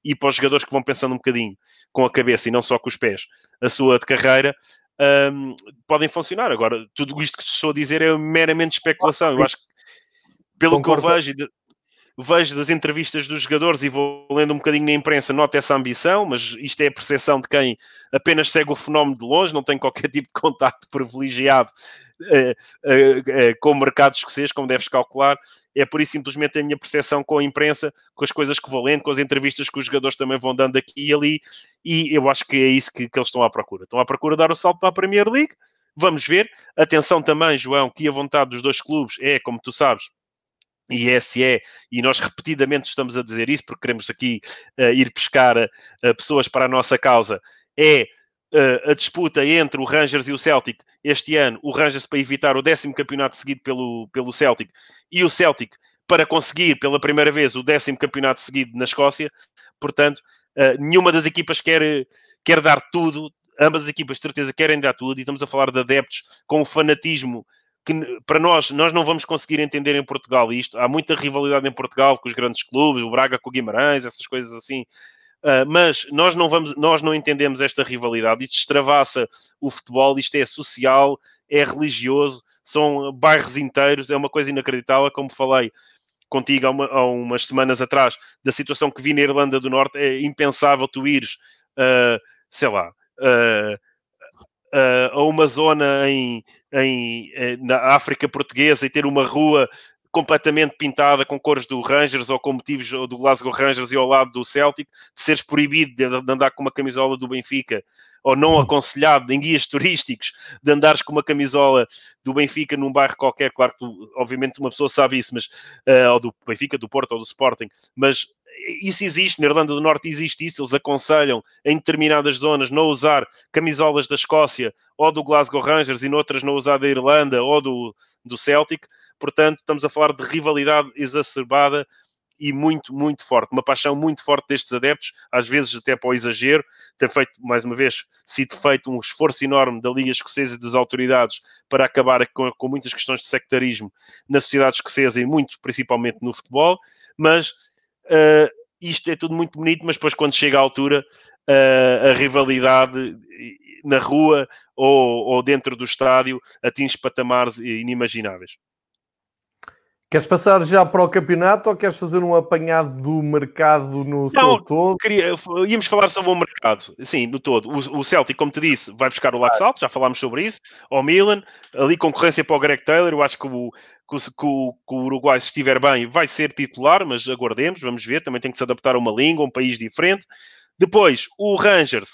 e para os jogadores que vão pensando um bocadinho com a cabeça e não só com os pés, a sua de carreira, um, podem funcionar. Agora, tudo isto que estou a dizer é meramente especulação. Eu acho que, pelo Concordo. que eu vejo, vejo das entrevistas dos jogadores e vou lendo um bocadinho na imprensa, nota essa ambição, mas isto é a percepção de quem apenas segue o fenómeno de longe, não tem qualquer tipo de contacto privilegiado uh, uh, uh, com o mercado escocês, como deves calcular. É por isso simplesmente a minha percepção com a imprensa, com as coisas que vou lendo, com as entrevistas que os jogadores também vão dando aqui e ali, e eu acho que é isso que, que eles estão à procura. Estão à procura de dar o salto para a Premier League. Vamos ver. Atenção também, João, que a vontade dos dois clubes é, como tu sabes, e esse é, e nós repetidamente estamos a dizer isso porque queremos aqui uh, ir pescar uh, pessoas para a nossa causa, é uh, a disputa entre o Rangers e o Celtic este ano, o Rangers para evitar o décimo campeonato seguido pelo, pelo Celtic. E o Celtic para conseguir pela primeira vez o décimo campeonato seguido na Escócia, portanto, nenhuma das equipas quer, quer dar tudo, ambas as equipas de certeza querem dar tudo, e estamos a falar de adeptos com o fanatismo que para nós, nós não vamos conseguir entender em Portugal isto. Há muita rivalidade em Portugal com os grandes clubes, o Braga com o Guimarães, essas coisas assim. Uh, mas nós não, vamos, nós não entendemos esta rivalidade. Isto extravassa o futebol, isto é social, é religioso, são bairros inteiros, é uma coisa inacreditável. Como falei contigo há, uma, há umas semanas atrás, da situação que vi na Irlanda do Norte, é impensável tu ires, uh, sei lá, uh, uh, a uma zona em, em, eh, na África Portuguesa e ter uma rua completamente pintada com cores do Rangers ou com motivos do Glasgow Rangers e ao lado do Celtic, de seres proibido de andar com uma camisola do Benfica ou não aconselhado em guias turísticos de andares com uma camisola do Benfica num bairro qualquer, claro que obviamente uma pessoa sabe isso, mas uh, ou do Benfica, do Porto ou do Sporting, mas isso existe, na Irlanda do Norte existe isso, eles aconselham em determinadas zonas não usar camisolas da Escócia ou do Glasgow Rangers e noutras não usar da Irlanda ou do, do Celtic, portanto estamos a falar de rivalidade exacerbada e muito, muito forte, uma paixão muito forte destes adeptos, às vezes até para o exagero, tem feito, mais uma vez, sido feito um esforço enorme da Liga Escocesa e das autoridades para acabar com, com muitas questões de sectarismo na sociedade escocesa e muito, principalmente no futebol, mas uh, isto é tudo muito bonito, mas depois quando chega à altura, uh, a rivalidade na rua ou, ou dentro do estádio atinge patamares inimagináveis. Queres passar já para o campeonato ou queres fazer um apanhado do mercado no Não, seu todo? Queria, íamos falar sobre o mercado, sim, no todo. O, o Celtic, como te disse, vai buscar o Laxalt, já falámos sobre isso. Ao Milan, ali concorrência para o Greg Taylor. Eu acho que o, que o, que o, Uruguai, se estiver bem, vai ser titular, mas aguardemos, vamos ver. Também tem que se adaptar a uma língua, um país diferente. Depois, o Rangers.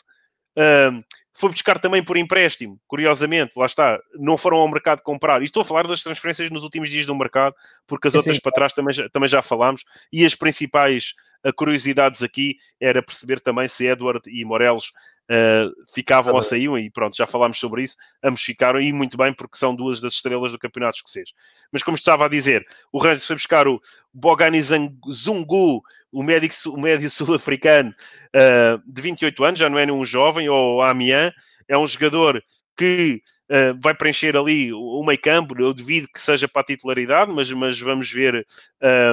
Um, foi buscar também por empréstimo, curiosamente, lá está, não foram ao mercado comprar. E estou a falar das transferências nos últimos dias do mercado, porque as outras para trás também, também já falámos, e as principais uh, curiosidades aqui era perceber também se Edward e Morelos uh, ficavam ou saíam, e pronto, já falámos sobre isso, ambos ficaram, e muito bem, porque são duas das estrelas do campeonato escocês. Mas como estava a dizer, o Rangers foi buscar o Bogani Zungu, o médico, o médio sul-africano uh, de 28 anos, já não é nenhum jovem, ou Amiens, é um jogador que uh, vai preencher ali o meio campo, eu devido que seja para a titularidade, mas, mas vamos ver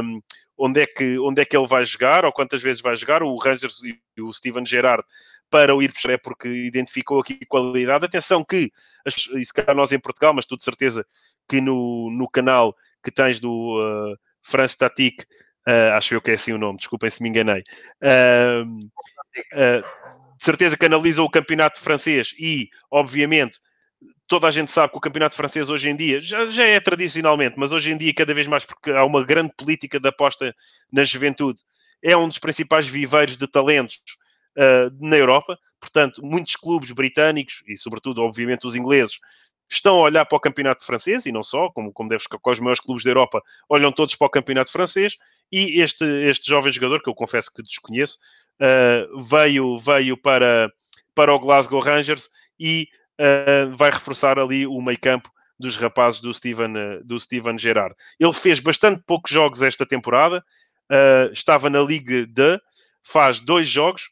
um, onde, é que, onde é que ele vai jogar, ou quantas vezes vai jogar, o Rangers e o Steven Gerrard para o ir buscar, é porque identificou aqui qualidade. Atenção que, isso cá nós em Portugal, mas tu de certeza que no, no canal que tens do uh, France Tatique, uh, acho eu que é assim o nome, desculpem se me enganei, uh, de certeza que analisou o campeonato francês e, obviamente, toda a gente sabe que o campeonato francês hoje em dia já, já é tradicionalmente, mas hoje em dia cada vez mais porque há uma grande política de aposta na juventude, é um dos principais viveiros de talentos uh, na Europa. Portanto, muitos clubes britânicos e, sobretudo, obviamente, os ingleses estão a olhar para o campeonato francês e não só, como, como deve ficar com os maiores clubes da Europa, olham todos para o campeonato francês. E este, este jovem jogador, que eu confesso que desconheço, uh, veio, veio para, para o Glasgow Rangers e uh, vai reforçar ali o meio campo dos rapazes do Steven, do Steven Gerrard. Ele fez bastante poucos jogos esta temporada, uh, estava na Liga D, faz dois jogos,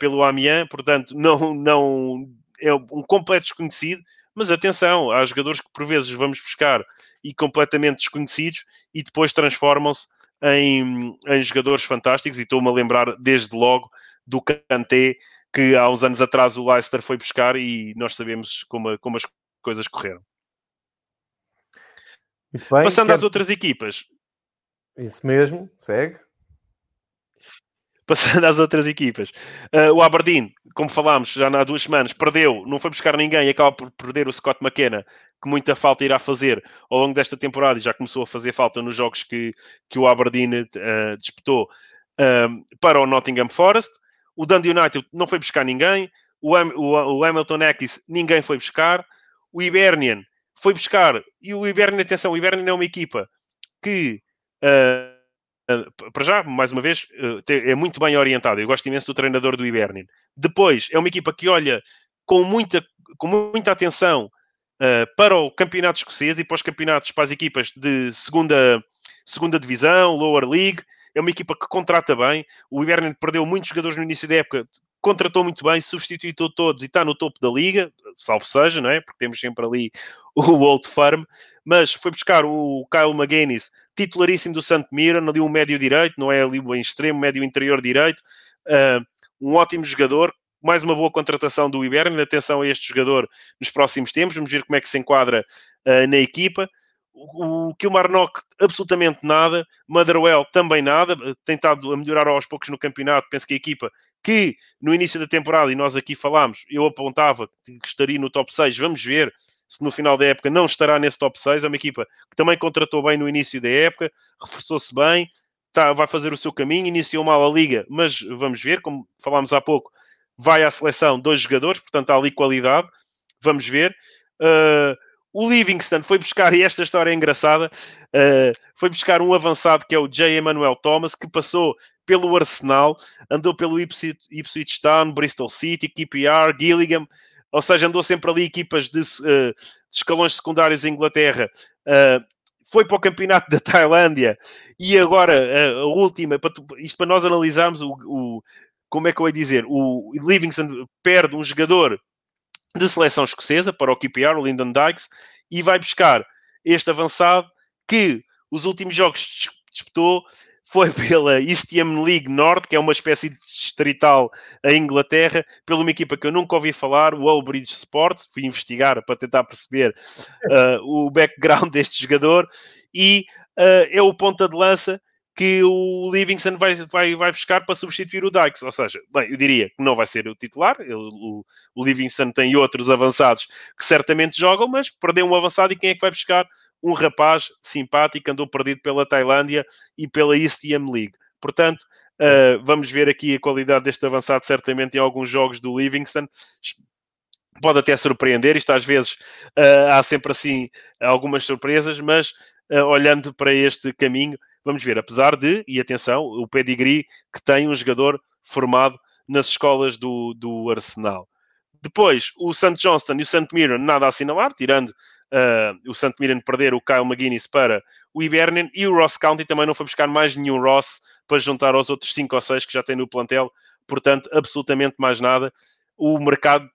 pelo Amiens, portanto, não, não é um completo desconhecido. Mas atenção, há jogadores que por vezes vamos buscar e completamente desconhecidos e depois transformam-se em, em jogadores fantásticos. E estou-me a lembrar desde logo do Kanté, que há uns anos atrás o Leicester foi buscar e nós sabemos como, como as coisas correram. Bem, Passando quero... às outras equipas. Isso mesmo, segue passando às outras equipas. Uh, o Aberdeen, como falámos já há duas semanas, perdeu, não foi buscar ninguém e acaba por perder o Scott McKenna, que muita falta irá fazer ao longo desta temporada e já começou a fazer falta nos jogos que, que o Aberdeen uh, disputou uh, para o Nottingham Forest. O Dundee United não foi buscar ninguém. O, o, o Hamilton X ninguém foi buscar. O Hibernian foi buscar. E o Hibernian, atenção, o Hibernian é uma equipa que uh, para já, mais uma vez, uh, é muito bem orientado. Eu gosto imenso do treinador do Hibernian. Depois, é uma equipa que olha com muita, com muita atenção uh, para o campeonato escocês e para os campeonatos, para as equipas de segunda, segunda divisão, lower league. É uma equipa que contrata bem. O Hibernian perdeu muitos jogadores no início da época, contratou muito bem, substituiu todos e está no topo da liga, salvo seja, não é? Porque temos sempre ali o Old Firm, mas foi buscar o Kyle McGuinness, titularíssimo do Santo Mirren, ali um médio direito, não é ali bem extremo, médio interior direito, uh, um ótimo jogador, mais uma boa contratação do Iberno, atenção a este jogador nos próximos tempos, vamos ver como é que se enquadra uh, na equipa. O, o Kilmarnock, absolutamente nada. Motherwell, também nada. Tem estado a melhorar aos poucos no campeonato. Penso que a equipa que no início da temporada, e nós aqui falámos, eu apontava que estaria no top 6, vamos ver se no final da época não estará nesse top 6. É uma equipa que também contratou bem no início da época, reforçou-se bem, tá, vai fazer o seu caminho, iniciou mal a liga, mas vamos ver, como falámos há pouco, vai à seleção dois jogadores, portanto há ali qualidade, vamos ver. Uh, o Livingston foi buscar, e esta história é engraçada, uh, foi buscar um avançado que é o J. Emmanuel Thomas, que passou pelo Arsenal, andou pelo Ipswich, Ipswich Town, Bristol City, QPR, Gillingham, ou seja, andou sempre ali equipas de, uh, de escalões secundários em Inglaterra. Uh, foi para o campeonato da Tailândia e agora a última, isto para nós analisarmos o, o, como é que eu ia dizer, o Livingston perde um jogador de seleção escocesa para o QPR, o Lyndon Dykes, e vai buscar este avançado que os últimos jogos disputou foi pela Eastern League Norte, que é uma espécie de distrital em Inglaterra, pela uma equipa que eu nunca ouvi falar, o Allbridge Sport. Fui investigar para tentar perceber uh, o background deste jogador e uh, é o ponta de lança que o Livingston vai, vai, vai buscar para substituir o Dykes. Ou seja, bem, eu diria que não vai ser o titular. Ele, o, o Livingston tem outros avançados que certamente jogam, mas perdeu um avançado e quem é que vai buscar? Um rapaz simpático, andou perdido pela Tailândia e pela Eastern League. Portanto, uh, vamos ver aqui a qualidade deste avançado, certamente em alguns jogos do Livingston pode até surpreender. Isto às vezes uh, há sempre assim algumas surpresas, mas uh, olhando para este caminho, vamos ver, apesar de, e atenção, o pedigree que tem um jogador formado nas escolas do, do Arsenal. Depois, o St. Johnston e o St. Mirren, nada a assinalar, tirando uh, o St. Mirren perder o Kyle McGuinness para o Hibernian, e o Ross County também não foi buscar mais nenhum Ross para juntar aos outros 5 ou 6 que já tem no plantel, portanto, absolutamente mais nada. O mercado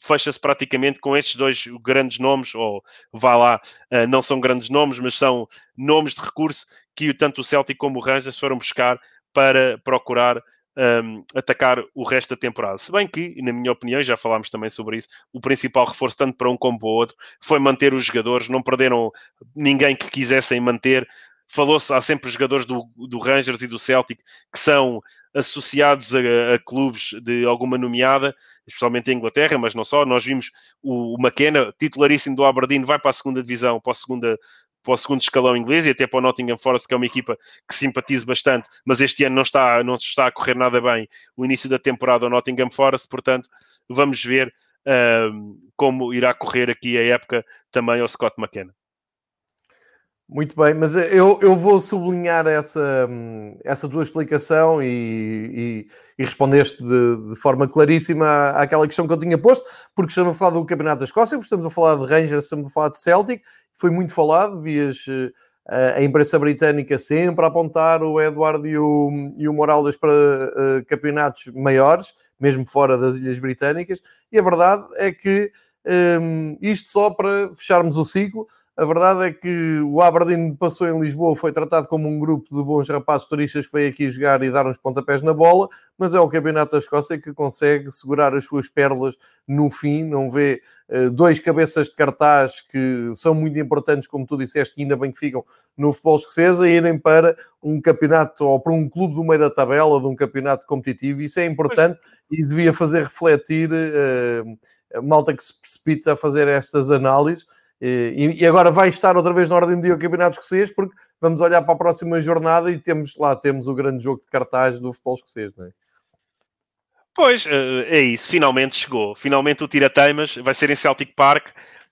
fecha-se praticamente com estes dois grandes nomes, ou vá lá, uh, não são grandes nomes, mas são nomes de recurso que tanto o Celtic como o Rangers foram buscar para procurar um, atacar o resto da temporada. Se bem que, na minha opinião, já falámos também sobre isso, o principal reforço, tanto para um como para o outro, foi manter os jogadores, não perderam ninguém que quisessem manter. Falou-se, há sempre jogadores do, do Rangers e do Celtic que são associados a, a, clubes de alguma nomeada, especialmente em Inglaterra, mas não só. Nós vimos o, o McKenna, titularíssimo do Aberdeen, vai para a segunda divisão, para a segunda, para o segundo escalão inglês e até para o Nottingham Forest, que é uma equipa que simpatizo bastante, mas este ano não está, não está a correr nada bem o início da temporada ao Nottingham Forest, portanto, vamos ver uh, como irá correr aqui a época também ao Scott McKenna. Muito bem, mas eu, eu vou sublinhar essa, essa tua explicação e, e, e respondeste de, de, forma claríssima àquela questão que eu tinha posto, porque estamos a falar do Campeonato da Escócia, estamos a falar de Rangers, estamos a falar de Celtic, foi muito falado, vias uh, a imprensa britânica sempre a apontar o Eduardo e o, e o para uh, campeonatos maiores, mesmo fora das Ilhas Britânicas, e a verdade é que um, isto só para fecharmos o ciclo, a verdade é que o Aberdeen passou em Lisboa, foi tratado como um grupo de bons rapazes turistas que veio aqui jogar e dar uns pontapés na bola, mas é o Campeonato da Escócia que consegue segurar as suas pérolas no fim, não vê uh, dois cabeças de cartaz que são muito importantes, como tu disseste, que ainda bem que ficam no futebol escocês, a irem para um campeonato ou para um clube do meio da tabela, de um campeonato competitivo. Isso é importante e devia fazer refletir uh, a malta que se precipita a fazer estas análises e, e, agora vai estar outra vez na ordem do dia o Campeonato Escocês, porque vamos olhar para a próxima jornada e temos lá temos o grande jogo de cartaz do futebol escocês, não é? Pois, eh, é isso, finalmente chegou. Finalmente o Tira-Teimas vai ser em Celtic Park,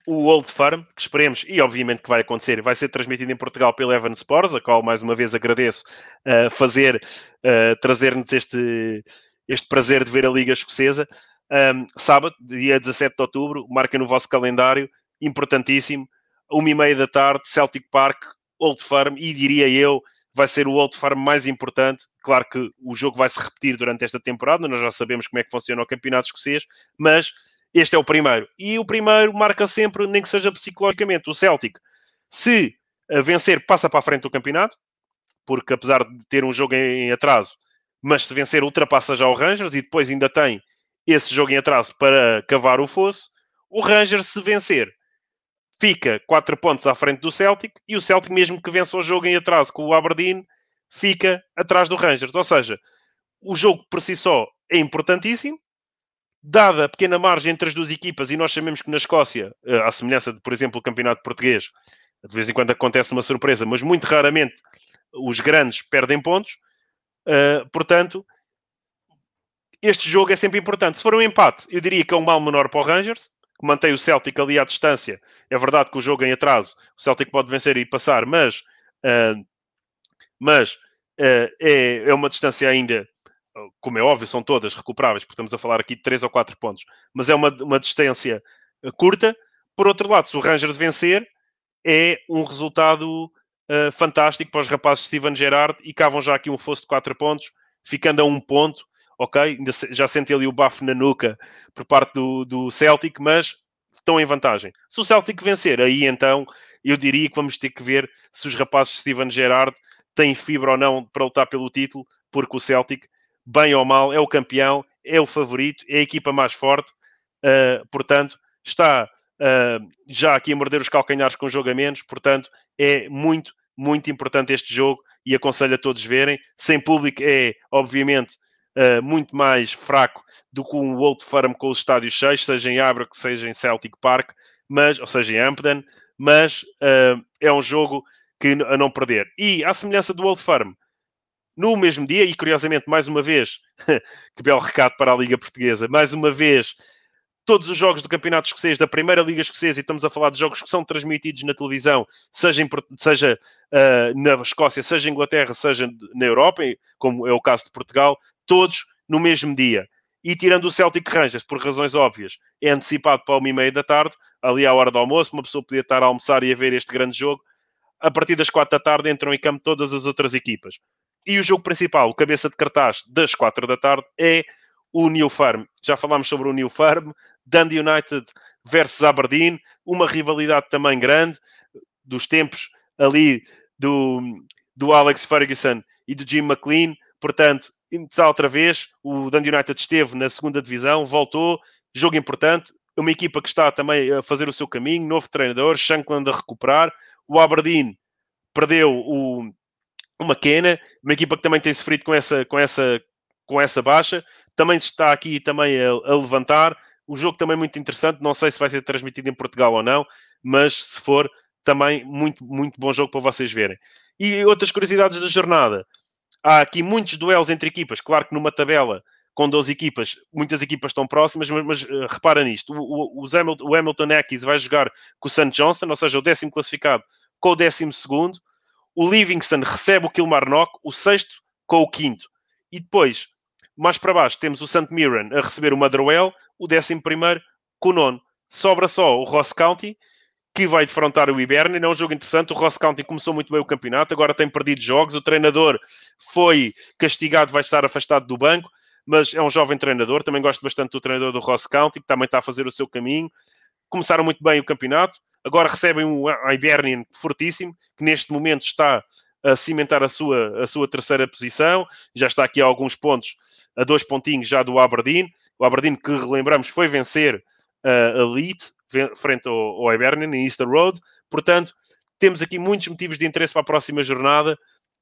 o Old Firm, que esperemos, e obviamente que vai acontecer, vai ser transmitido em Portugal pelo Evan Sports, a qual mais uma vez agradeço uh, fazer, uh, trazer-nos este, este prazer de ver a Liga Escocesa. Um, sábado, dia 17 de outubro, marca no vosso calendário, importantíssimo. Uma e meia da tarde, Celtic Park, Old Firm, e diria eu, vai ser o Old Firm mais importante. Claro que o jogo vai se repetir durante esta temporada, nós já sabemos como é que funciona o campeonato escocês, mas este é o primeiro. E o primeiro marca sempre, nem que seja psicologicamente, o Celtic. Se vencer, passa para a frente do campeonato, porque apesar de ter um jogo em atraso, mas se vencer, ultrapassa já o Rangers e depois ainda tem esse jogo em atraso para cavar o fosso. O Rangers, se vencer, fica 4 pontos à frente do Celtic e o Celtic, mesmo que vença o jogo em atraso com o Aberdeen, fica atrás do Rangers. Ou seja, o jogo por si só é importantíssimo, dada a pequena margem entre as duas equipas, e nós sabemos que na Escócia, uh, à semelhança de, por exemplo, o campeonato português, de vez em quando acontece uma surpresa, mas muito raramente os grandes perdem pontos. Uh, portanto, este jogo é sempre importante. Se for um empate, eu diria que é um mal menor para o Rangers, que mantém o Celtic ali à distância. É verdade que o jogo em atraso, o Celtic pode vencer e passar, mas, uh, mas uh, é, é uma distância ainda, como é óbvio, são todas recuperáveis, porque estamos a falar aqui de 3 ou 4 pontos, mas é uma, uma distância curta. Por outro lado, se o Rangers vencer, é um resultado uh, fantástico para os rapazes de Steven Gerrard e cavam já aqui um fosso de 4 pontos, ficando a um ponto ok, já senti ali o bafo na nuca por parte do, do Celtic, mas estão em vantagem. Se o Celtic vencer, aí então eu diria que vamos ter que ver se os rapazes de Steven Gerrard têm fibra ou não para lutar pelo título, porque o Celtic, bem ou mal, é o campeão, é o favorito, é a equipa mais forte, uh, portanto, está uh, já aqui a morder os calcanhares com jogamentos, portanto, é muito, muito importante este jogo e aconselho a todos verem. Sem público é, obviamente, uh, muito mais fraco do que um Old Firm com os estádios cheios, seja em Abrax, seja em Celtic Park, mas, ou seja, em Ampden, mas uh, é um jogo que a não perder. E, à semelhança do Old Firm, no mesmo dia, e curiosamente, mais uma vez, que belo recado para a Liga Portuguesa, mais uma vez, todos os jogos do Campeonato Escocês, da Primeira Liga Escocesa, e estamos a falar de jogos que são transmitidos na televisão, seja, em, seja uh, na Escócia, seja em Inglaterra, seja na Europa, como é o caso de Portugal, todos no mesmo dia. E tirando o Celtic Rangers, por razões óbvias, é antecipado para uma e meia da tarde, ali à hora do almoço, uma pessoa podia estar a almoçar e a ver este grande jogo. A partir das quatro da tarde entram em campo todas as outras equipas. E o jogo principal, o cabeça de cartaz das quatro da tarde, é o New Farm. Já falámos sobre o New Farm, Dundee United versus Aberdeen, uma rivalidade também grande, dos tempos ali do, do Alex Ferguson e do Jim McLean. Portanto, está outra vez. O Dundee United esteve na segunda divisão, voltou, jogo importante. Uma equipa que está também a fazer o seu caminho, novo treinador, Shankland a recuperar. O Aberdeen perdeu o, o McKenna, uma equipa que também tem sofrido com essa, com essa, com essa baixa. Também está aqui também a, a levantar. Um jogo também muito interessante. Não sei se vai ser transmitido em Portugal ou não, mas se for, também muito, muito bom jogo para vocês verem. E outras curiosidades da jornada há aqui muitos duelos entre equipas. Claro que numa tabela com 12 equipas, muitas equipas estão próximas, mas, mas uh, repara nisto: o, o, Hamilton, o Hamilton Ackies vai jogar com o St. Johnston, ou seja, o décimo classificado com o décimo segundo. O Livingston recebe o Kilmarnock, o sexto com o quinto. E depois, mais para baixo, temos o St. Mirren a receber o Motherwell, o décimo primeiro com o nono. Sobra só o Ross County que vai defrontar o Hibernian. É um jogo interessante. O Ross County começou muito bem o campeonato, agora tem perdido jogos. O treinador foi castigado, vai estar afastado do banco, mas é um jovem treinador. Também gosto bastante do treinador do Ross County, que também está a fazer o seu caminho. Começaram muito bem o campeonato, agora recebem um Hibernian fortíssimo, que neste momento está a cimentar a sua, a sua terceira posição. Já está aqui a alguns pontos, a dois pontinhos já do Aberdeen. O Aberdeen, que relembramos, foi vencer a Elite frente ao, ao Hibernian, em Easter Road. Portanto, temos aqui muitos motivos de interesse para a próxima jornada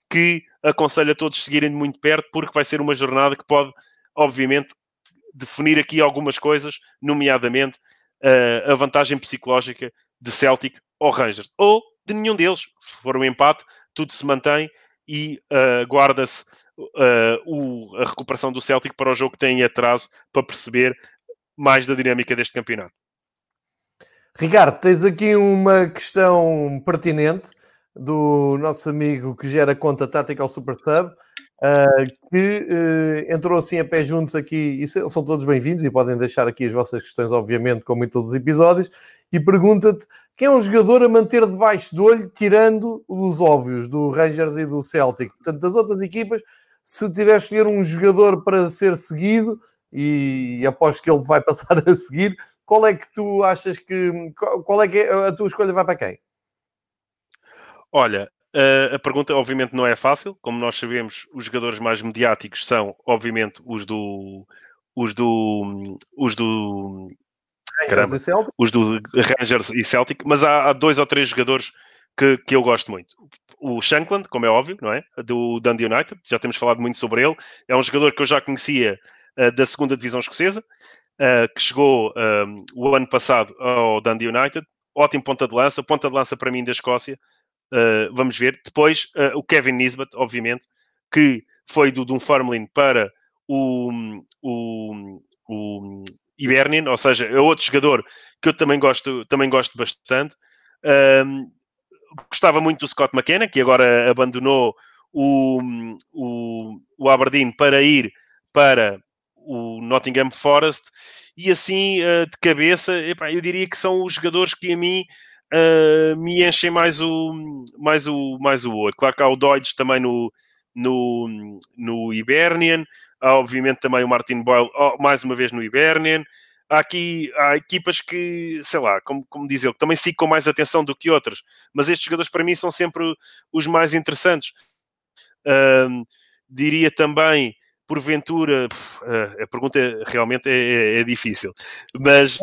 que aconselho a todos seguirem de muito perto, porque vai ser uma jornada que pode, obviamente, definir aqui algumas coisas, nomeadamente uh, a vantagem psicológica de Celtic ou Rangers, ou de nenhum deles. Se for um empate, tudo se mantém e uh, guarda-se uh, a recuperação do Celtic para o jogo que tem em atraso para perceber mais da dinâmica deste campeonato. Ricardo, tens aqui uma questão pertinente do nosso amigo que gera conta Tactical Super Sub, uh, que uh, entrou assim a pé juntos aqui, e são todos bem-vindos e podem deixar aqui as vossas questões, obviamente, como em todos os episódios, e pergunta-te quem é um jogador a manter debaixo do olho, tirando os óbvios do Rangers e do Celtic. Portanto, das outras equipas, se tiver escolher um jogador para ser seguido, e aposto que ele vai passar a seguir, qual é que tu achas que. Qual é que é, a tua escolha vai para quem? Olha, a pergunta obviamente não é fácil. Como nós sabemos, os jogadores mais mediáticos são, obviamente, os do. Os do. Os do. Caramba, os do Rangers e Celtic, mas há, há dois ou três jogadores que, que eu gosto muito. O Shankland, como é óbvio, não é? Do Dundee United, já temos falado muito sobre ele. É um jogador que eu já conhecia uh, da segunda divisão escocesa uh, que chegou um, o ano passado ao Dundee United. Ótimo ponta de lança, ponta de lança para mim da Escócia. Uh, vamos ver. Depois, uh, o Kevin Nisbet, obviamente, que foi do Dunfermline para o, o, o ou seja, é outro jogador que eu também gosto, também gosto bastante. Um, gostava muito do Scott McKenna, que agora abandonou o, o, o Aberdeen para ir para o Nottingham Forest, e assim, uh, de cabeça, epá, eu diria que são os jogadores que a mim uh, me enchem mais o, mais, o, mais o olho. Claro que há o Dodge também no, no, no Hibernian, há obviamente também o Martin Boyle, oh, mais uma vez no Hibernian. Há aqui há equipas que, sei lá, como, como diz ele, também ficam mais atenção do que outras, mas estes jogadores para mim são sempre os mais interessantes. Diria também porventura, a pergunta realmente é, é, é difícil, mas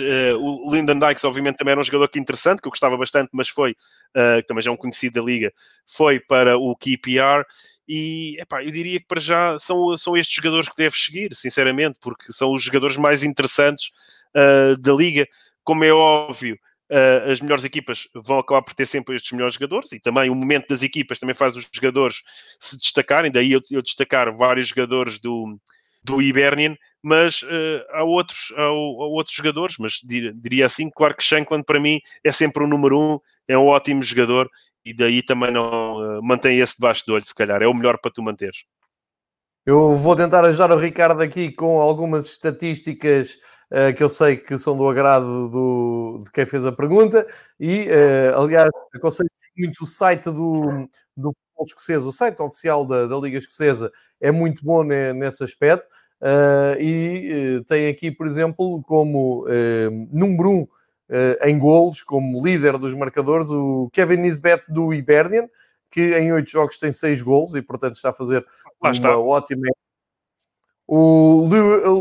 uh, o Lyndon Dykes, obviamente, também era um jogador que interessante, que eu gostava bastante, mas foi, uh, também já é um conhecido da liga, foi para o KPR. E epá, eu diria que para já são, são estes jogadores que deves seguir, sinceramente, porque são os jogadores mais interessantes uh, da liga. Como é óbvio, uh, as melhores equipas vão acabar por ter sempre estes melhores jogadores e também o momento das equipas também faz os jogadores se destacarem. Daí eu, eu destacar vários jogadores do, do Hibernian, mas uh, há, outros, há, há, outros jogadores, mas dir, diria assim, claro que Shankland para mim é sempre o número um, é um ótimo jogador e daí também não uh, mantém esse debaixo do olho, se calhar, é o melhor para tu manteres. Eu vou tentar ajudar o Ricardo aqui com algumas estatísticas que eu sei que são do agrado do, de quem fez a pergunta. E, uh, aliás, aconselho muito o site do, do futebol escocês, o site oficial da, da Liga Escocesa é muito bom ne, nesse aspecto. Uh, e tem aqui, por exemplo, como número um em golos, como líder dos marcadores, o Kevin Nisbet do Hibernian, que em oito jogos tem seis golos e, portanto, está a fazer uma ótima o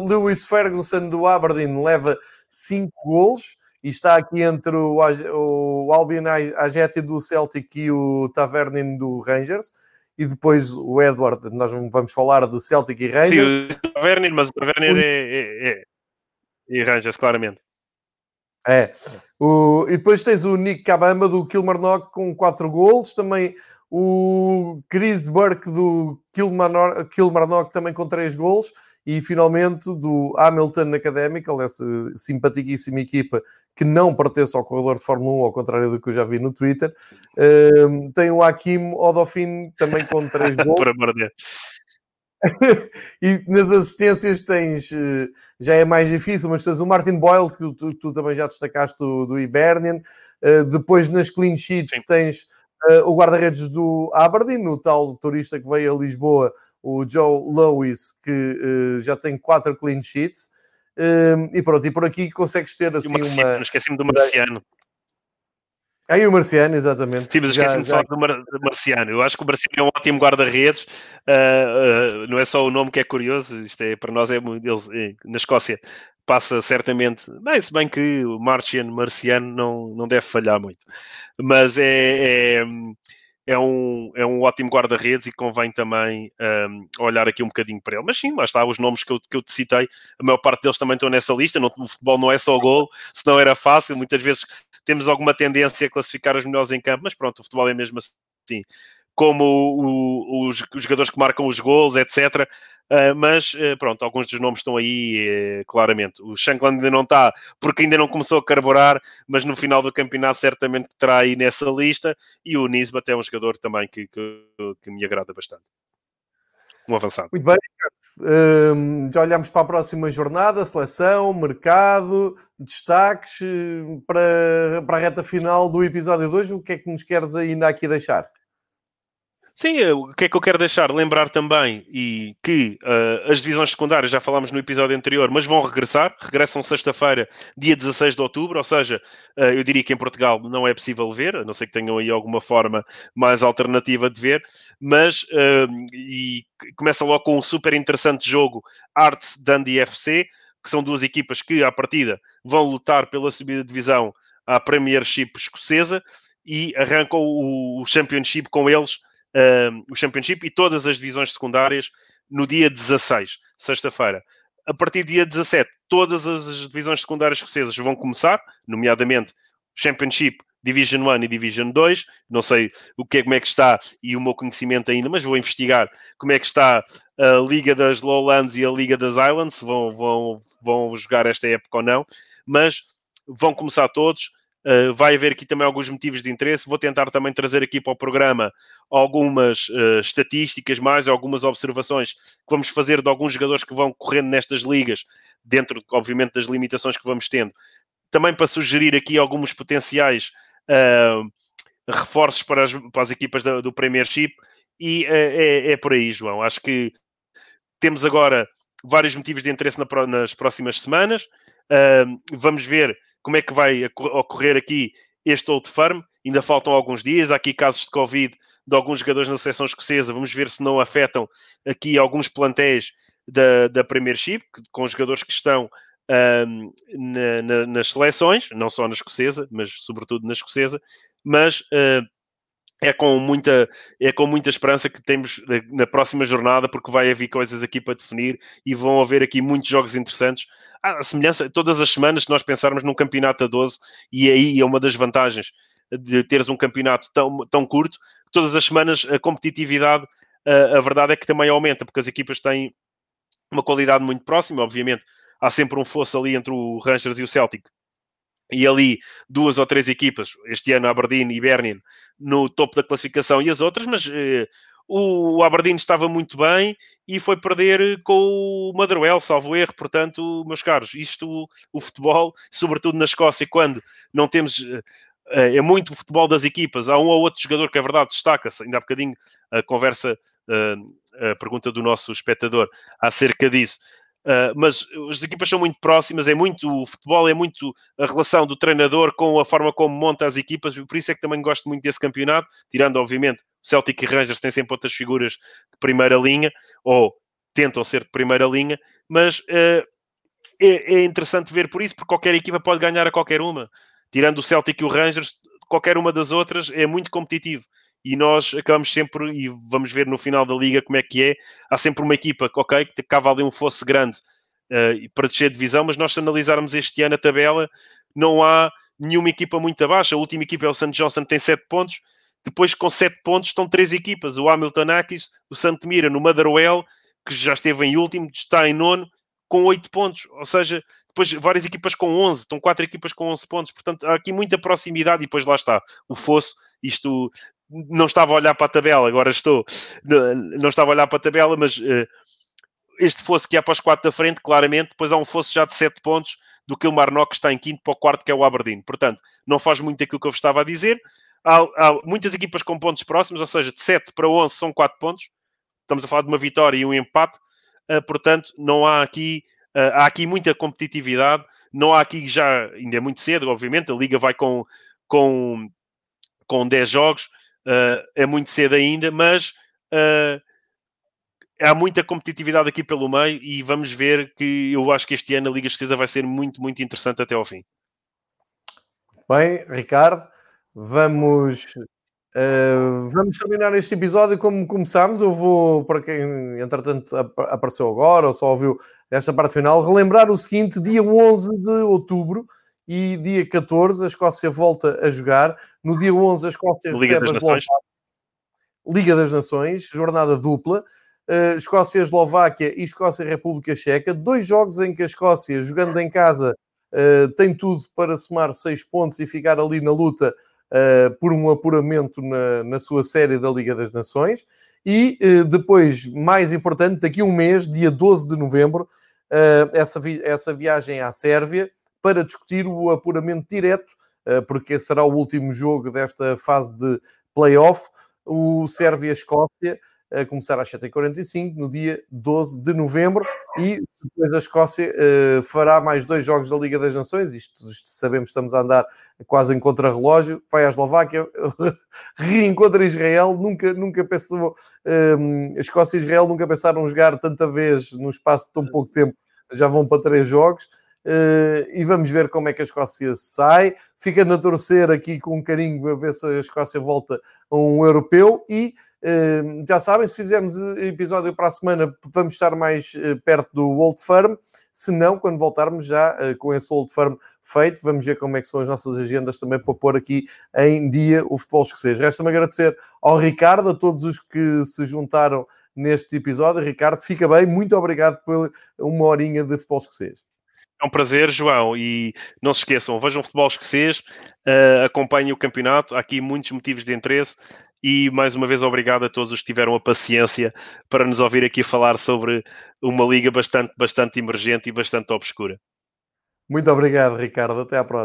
Lewis Ferguson do Aberdeen leva 5 golos e está aqui entre o, o Albion Ajeti do Celtic e o Tavernin do Rangers. E depois o Edward, nós vamos falar de Celtic e Rangers. Sim, o Tavernin, mas o Tavernin é, é, é, e Rangers, claramente. É. O, e depois tens o Nick Cabamba do Kilmarnock com 4 golos. Também o Chris Burke do Kilmarnock, também com 3 golos, e finalmente do Hamilton Academical, essa simpaticíssima equipa que não pertence ao corredor de Fórmula 1, ao contrário do que eu já vi no Twitter. Um, tem o Hakim Odofin também com 3 gols. Por amor de Deus. e nas assistências tens, eh, já é mais difícil, mas tens o Martin Boyle, que tu, tu também já destacaste do, do Hibernian. Uh, depois nas clean sheets Sim. tens Uh, o guarda-redes do Aberdeen, o tal turista que veio a Lisboa, o Joe Lewis, que uh, já tem quatro clean sheets. Uh, e pronto, e por aqui consegues ter assim uma. Esqueci-me do Marciano. Aí o Marciano, exatamente. Sim, mas esqueci-me de falar do, Mar do Marciano. Eu acho que o Marciano é um ótimo guarda-redes. Não é só o nome que é curioso, isto é, para nós é, ele, na Escócia passa certamente, bem, se bem que o Martian, Marciano não, não deve falhar muito, mas é, é, é um, é um ótimo guarda-redes e convém também um, olhar aqui um bocadinho para ele. Mas sim, lá está, os nomes que eu, que eu te citei, a maior parte deles também estão nessa lista. Não, o futebol não é só gol, se não era fácil, muitas vezes temos alguma tendência a classificar os melhores em campo, mas pronto, o futebol é mesmo assim como o, os, os, jogadores que marcam os gols, etc. Uh, mas uh, pronto, alguns dos nomes estão aí uh, claramente. O Shankland ainda não está, porque ainda não começou a carburar, mas no final do campeonato certamente terá aí nessa lista. E o Nisbet é um jogador também que, que, que me agrada bastante. Um avançado. Muito bem, um, já olhamos para a próxima jornada, seleção, mercado, destaques para, para a reta final do episódio 2. O que é que nos queres ainda aqui deixar? Sim, eh, o que é que eu quero deixar? Lembrar também e que uh, as divisões secundárias, já falámos no episódio anterior, mas vão regressar. Regressam sexta-feira, dia 16 de outubro, ou seja, uh, eu diria que em Portugal não é possível ver, a não ser que tenham aí alguma forma mais alternativa de ver, mas uh, e começa logo com um super interessante jogo Arts Dundee FC, que são duas equipas que, à partida, vão lutar pela subida de divisão à Premiership escocesa e arrancam o, o Championship com eles o Championship e todas as divisões secundárias no dia 16, sexta-feira. a partir do dia 17, todas as divisões secundárias escocesas vão começar, nomeadamente Championship, Division 1 e Division 2. Não sei o que é, como é que está e o meu conhecimento ainda, mas vou investigar como é que está a Liga das Lowlands e a Liga das Islands, vão, vão, vão jogar esta época ou não, mas vão começar todos. Uh, vai haver aqui também alguns motivos de interesse. Vou tentar também trazer aqui para o programa algumas uh, estatísticas, mais algumas observações que vamos fazer de alguns jogadores que vão correndo nestas ligas, dentro, obviamente, das limitações que vamos tendo. Também para sugerir aqui alguns potenciais uh, reforços para as, para as equipas do, do Premiership. E é, é por aí, João. Acho que temos agora vários motivos de interesse na, nas próximas semanas. vamos ver como é que vai ocorrer aqui este Old Firm. Ainda faltam alguns dias. Há aqui casos de Covid de alguns jogadores na seleção escocesa. Vamos ver se não afetam aqui alguns plantéis da, da Premiership, com jogadores que estão na, na, nas seleções, não só na escocesa, mas sobretudo na escocesa. Mas uh, é com muita é com muita esperança que temos na próxima jornada porque vai haver coisas aqui para definir e vão haver aqui muitos jogos interessantes. A semelhança todas as semanas se nós pensarmos num campeonato a 12 e aí é uma das vantagens de teres um campeonato tão, tão curto todas as semanas a competitividade a, a verdade é que também aumenta porque as equipas têm uma qualidade muito próxima obviamente. Há sempre um fosso ali entre o Rangers e o Celtic e ali duas ou três equipas, este ano Aberdeen e Bernin, no topo da classificação e as outras, mas eh, o Aberdeen estava muito bem e foi perder com o Motherwell, salvo erro. Portanto, meus caros, isto, o futebol, sobretudo na Escócia, quando não temos. Eh, é muito o futebol das equipas. Há um ou outro jogador que é verdade destaca-se. Ainda há bocadinho a conversa, eh, a pergunta do nosso espectador acerca disso. Uh, mas as equipas são muito próximas, é muito o futebol, é muito a relação do treinador com a forma como monta as equipas, por isso é que também gosto muito desse campeonato, tirando obviamente Celtic e Rangers têm sempre outras figuras de primeira linha, ou tentam ser de primeira linha, mas uh, é, é, interessante ver por isso, porque qualquer equipa pode ganhar a qualquer uma, tirando o Celtic e o Rangers, qualquer uma das outras é muito competitivo e nós acabamos sempre, e vamos ver no final da liga como é que é, há sempre uma equipa, ok, que cava ali um fosse grande uh, para descer de divisão, mas nós se analisarmos este ano a tabela, não há nenhuma equipa muito abaixo, a última equipa é o St. Johnson, tem 7 pontos, depois com 7 pontos estão três equipas, o Hamilton Akis, o Santo Mira no Motherwell, que já esteve em último, está em nono, com 8 pontos, ou seja, depois várias equipas com 11, estão quatro equipas com 11 pontos, portanto há aqui muita proximidade e depois lá está, o fosso, isto não estava a olhar para a tabela, agora estou, não estava a olhar para a tabela, mas uh, este fosse que é para os quatro da frente, claramente, depois há um fosse já de 7 pontos do Kilmarnock que está em quinto para o quarto, que é o Aberdeen. Portanto, não faz muito aquilo que eu vos estava a dizer. Há, há muitas equipas com pontos próximos, ou seja, de 7 para 11 são 4 pontos. Estamos a falar de uma vitória e um empate. Uh, portanto, não há aqui, uh, há aqui muita competitividade. Não há aqui já, ainda é muito cedo, obviamente, a Liga vai com, com, com 10 jogos Uh, é muito cedo ainda, mas uh, há muita competitividade aqui pelo meio e vamos ver que eu acho que este ano a Liga Esquerda vai ser muito, muito interessante até ao fim. Bem, Ricardo, vamos, uh, vamos terminar este episódio como começámos. Eu vou, para quem entretanto apareceu agora ou só ouviu esta parte final, relembrar o seguinte: dia 11 de outubro e dia 14 a Escócia volta a jogar. No dia 11 a Escócia Liga recebe a Eslováquia. Liga das Nações, jornada dupla. Uh, Escócia, Eslováquia e Escócia, República Checa. Dois jogos em que a Escócia, jogando em casa, uh, tem tudo para somar seis pontos e ficar ali na luta uh, por um apuramento na, na, sua série da Liga das Nações. E depois, mais importante, daqui a um mês, dia 12 de novembro, essa, vi essa viagem à Sérvia, para discutir o apuramento direto, eh, porque será o último jogo desta fase de playoff, o Sérvia-Escócia, a começar às 7h45, no dia 12 de novembro, e depois a Escócia uh, fará mais dois jogos da Liga das Nações, isto, isto sabemos estamos a andar quase em contra-relógio, vai à Eslováquia, reencontra Israel, nunca, nunca pensou, um, a Escócia e Israel nunca pensaram jogar tanta vez no espaço de tão pouco tempo, já vão para três jogos, e vamos ver como é que a Escócia sai. Fica a torcer aqui com carinho a ver se a Escócia volta a um europeu e Uh, já sabem, se fizermos episódio para a semana, vamos estar mais perto do Old Firm. Se não, quando voltarmos já com esse Old Firm feito, vamos ver como é que são as nossas agendas também para pôr aqui em dia o futebol escocês. Resta-me agradecer ao Ricardo, a todos os que se juntaram neste episódio. Ricardo, fica bem, muito obrigado por uma horinha de futebol escocês. É um prazer, João, e não se esqueçam, vejam futebol escocês, uh, acompanhem o campeonato, há aqui muitos motivos de interesse e mais uma vez obrigado a todos os que tiveram a paciência para nos ouvir aqui falar sobre uma liga bastante, bastante emergente e bastante obscura. Muito obrigado, Ricardo. Até à próxima.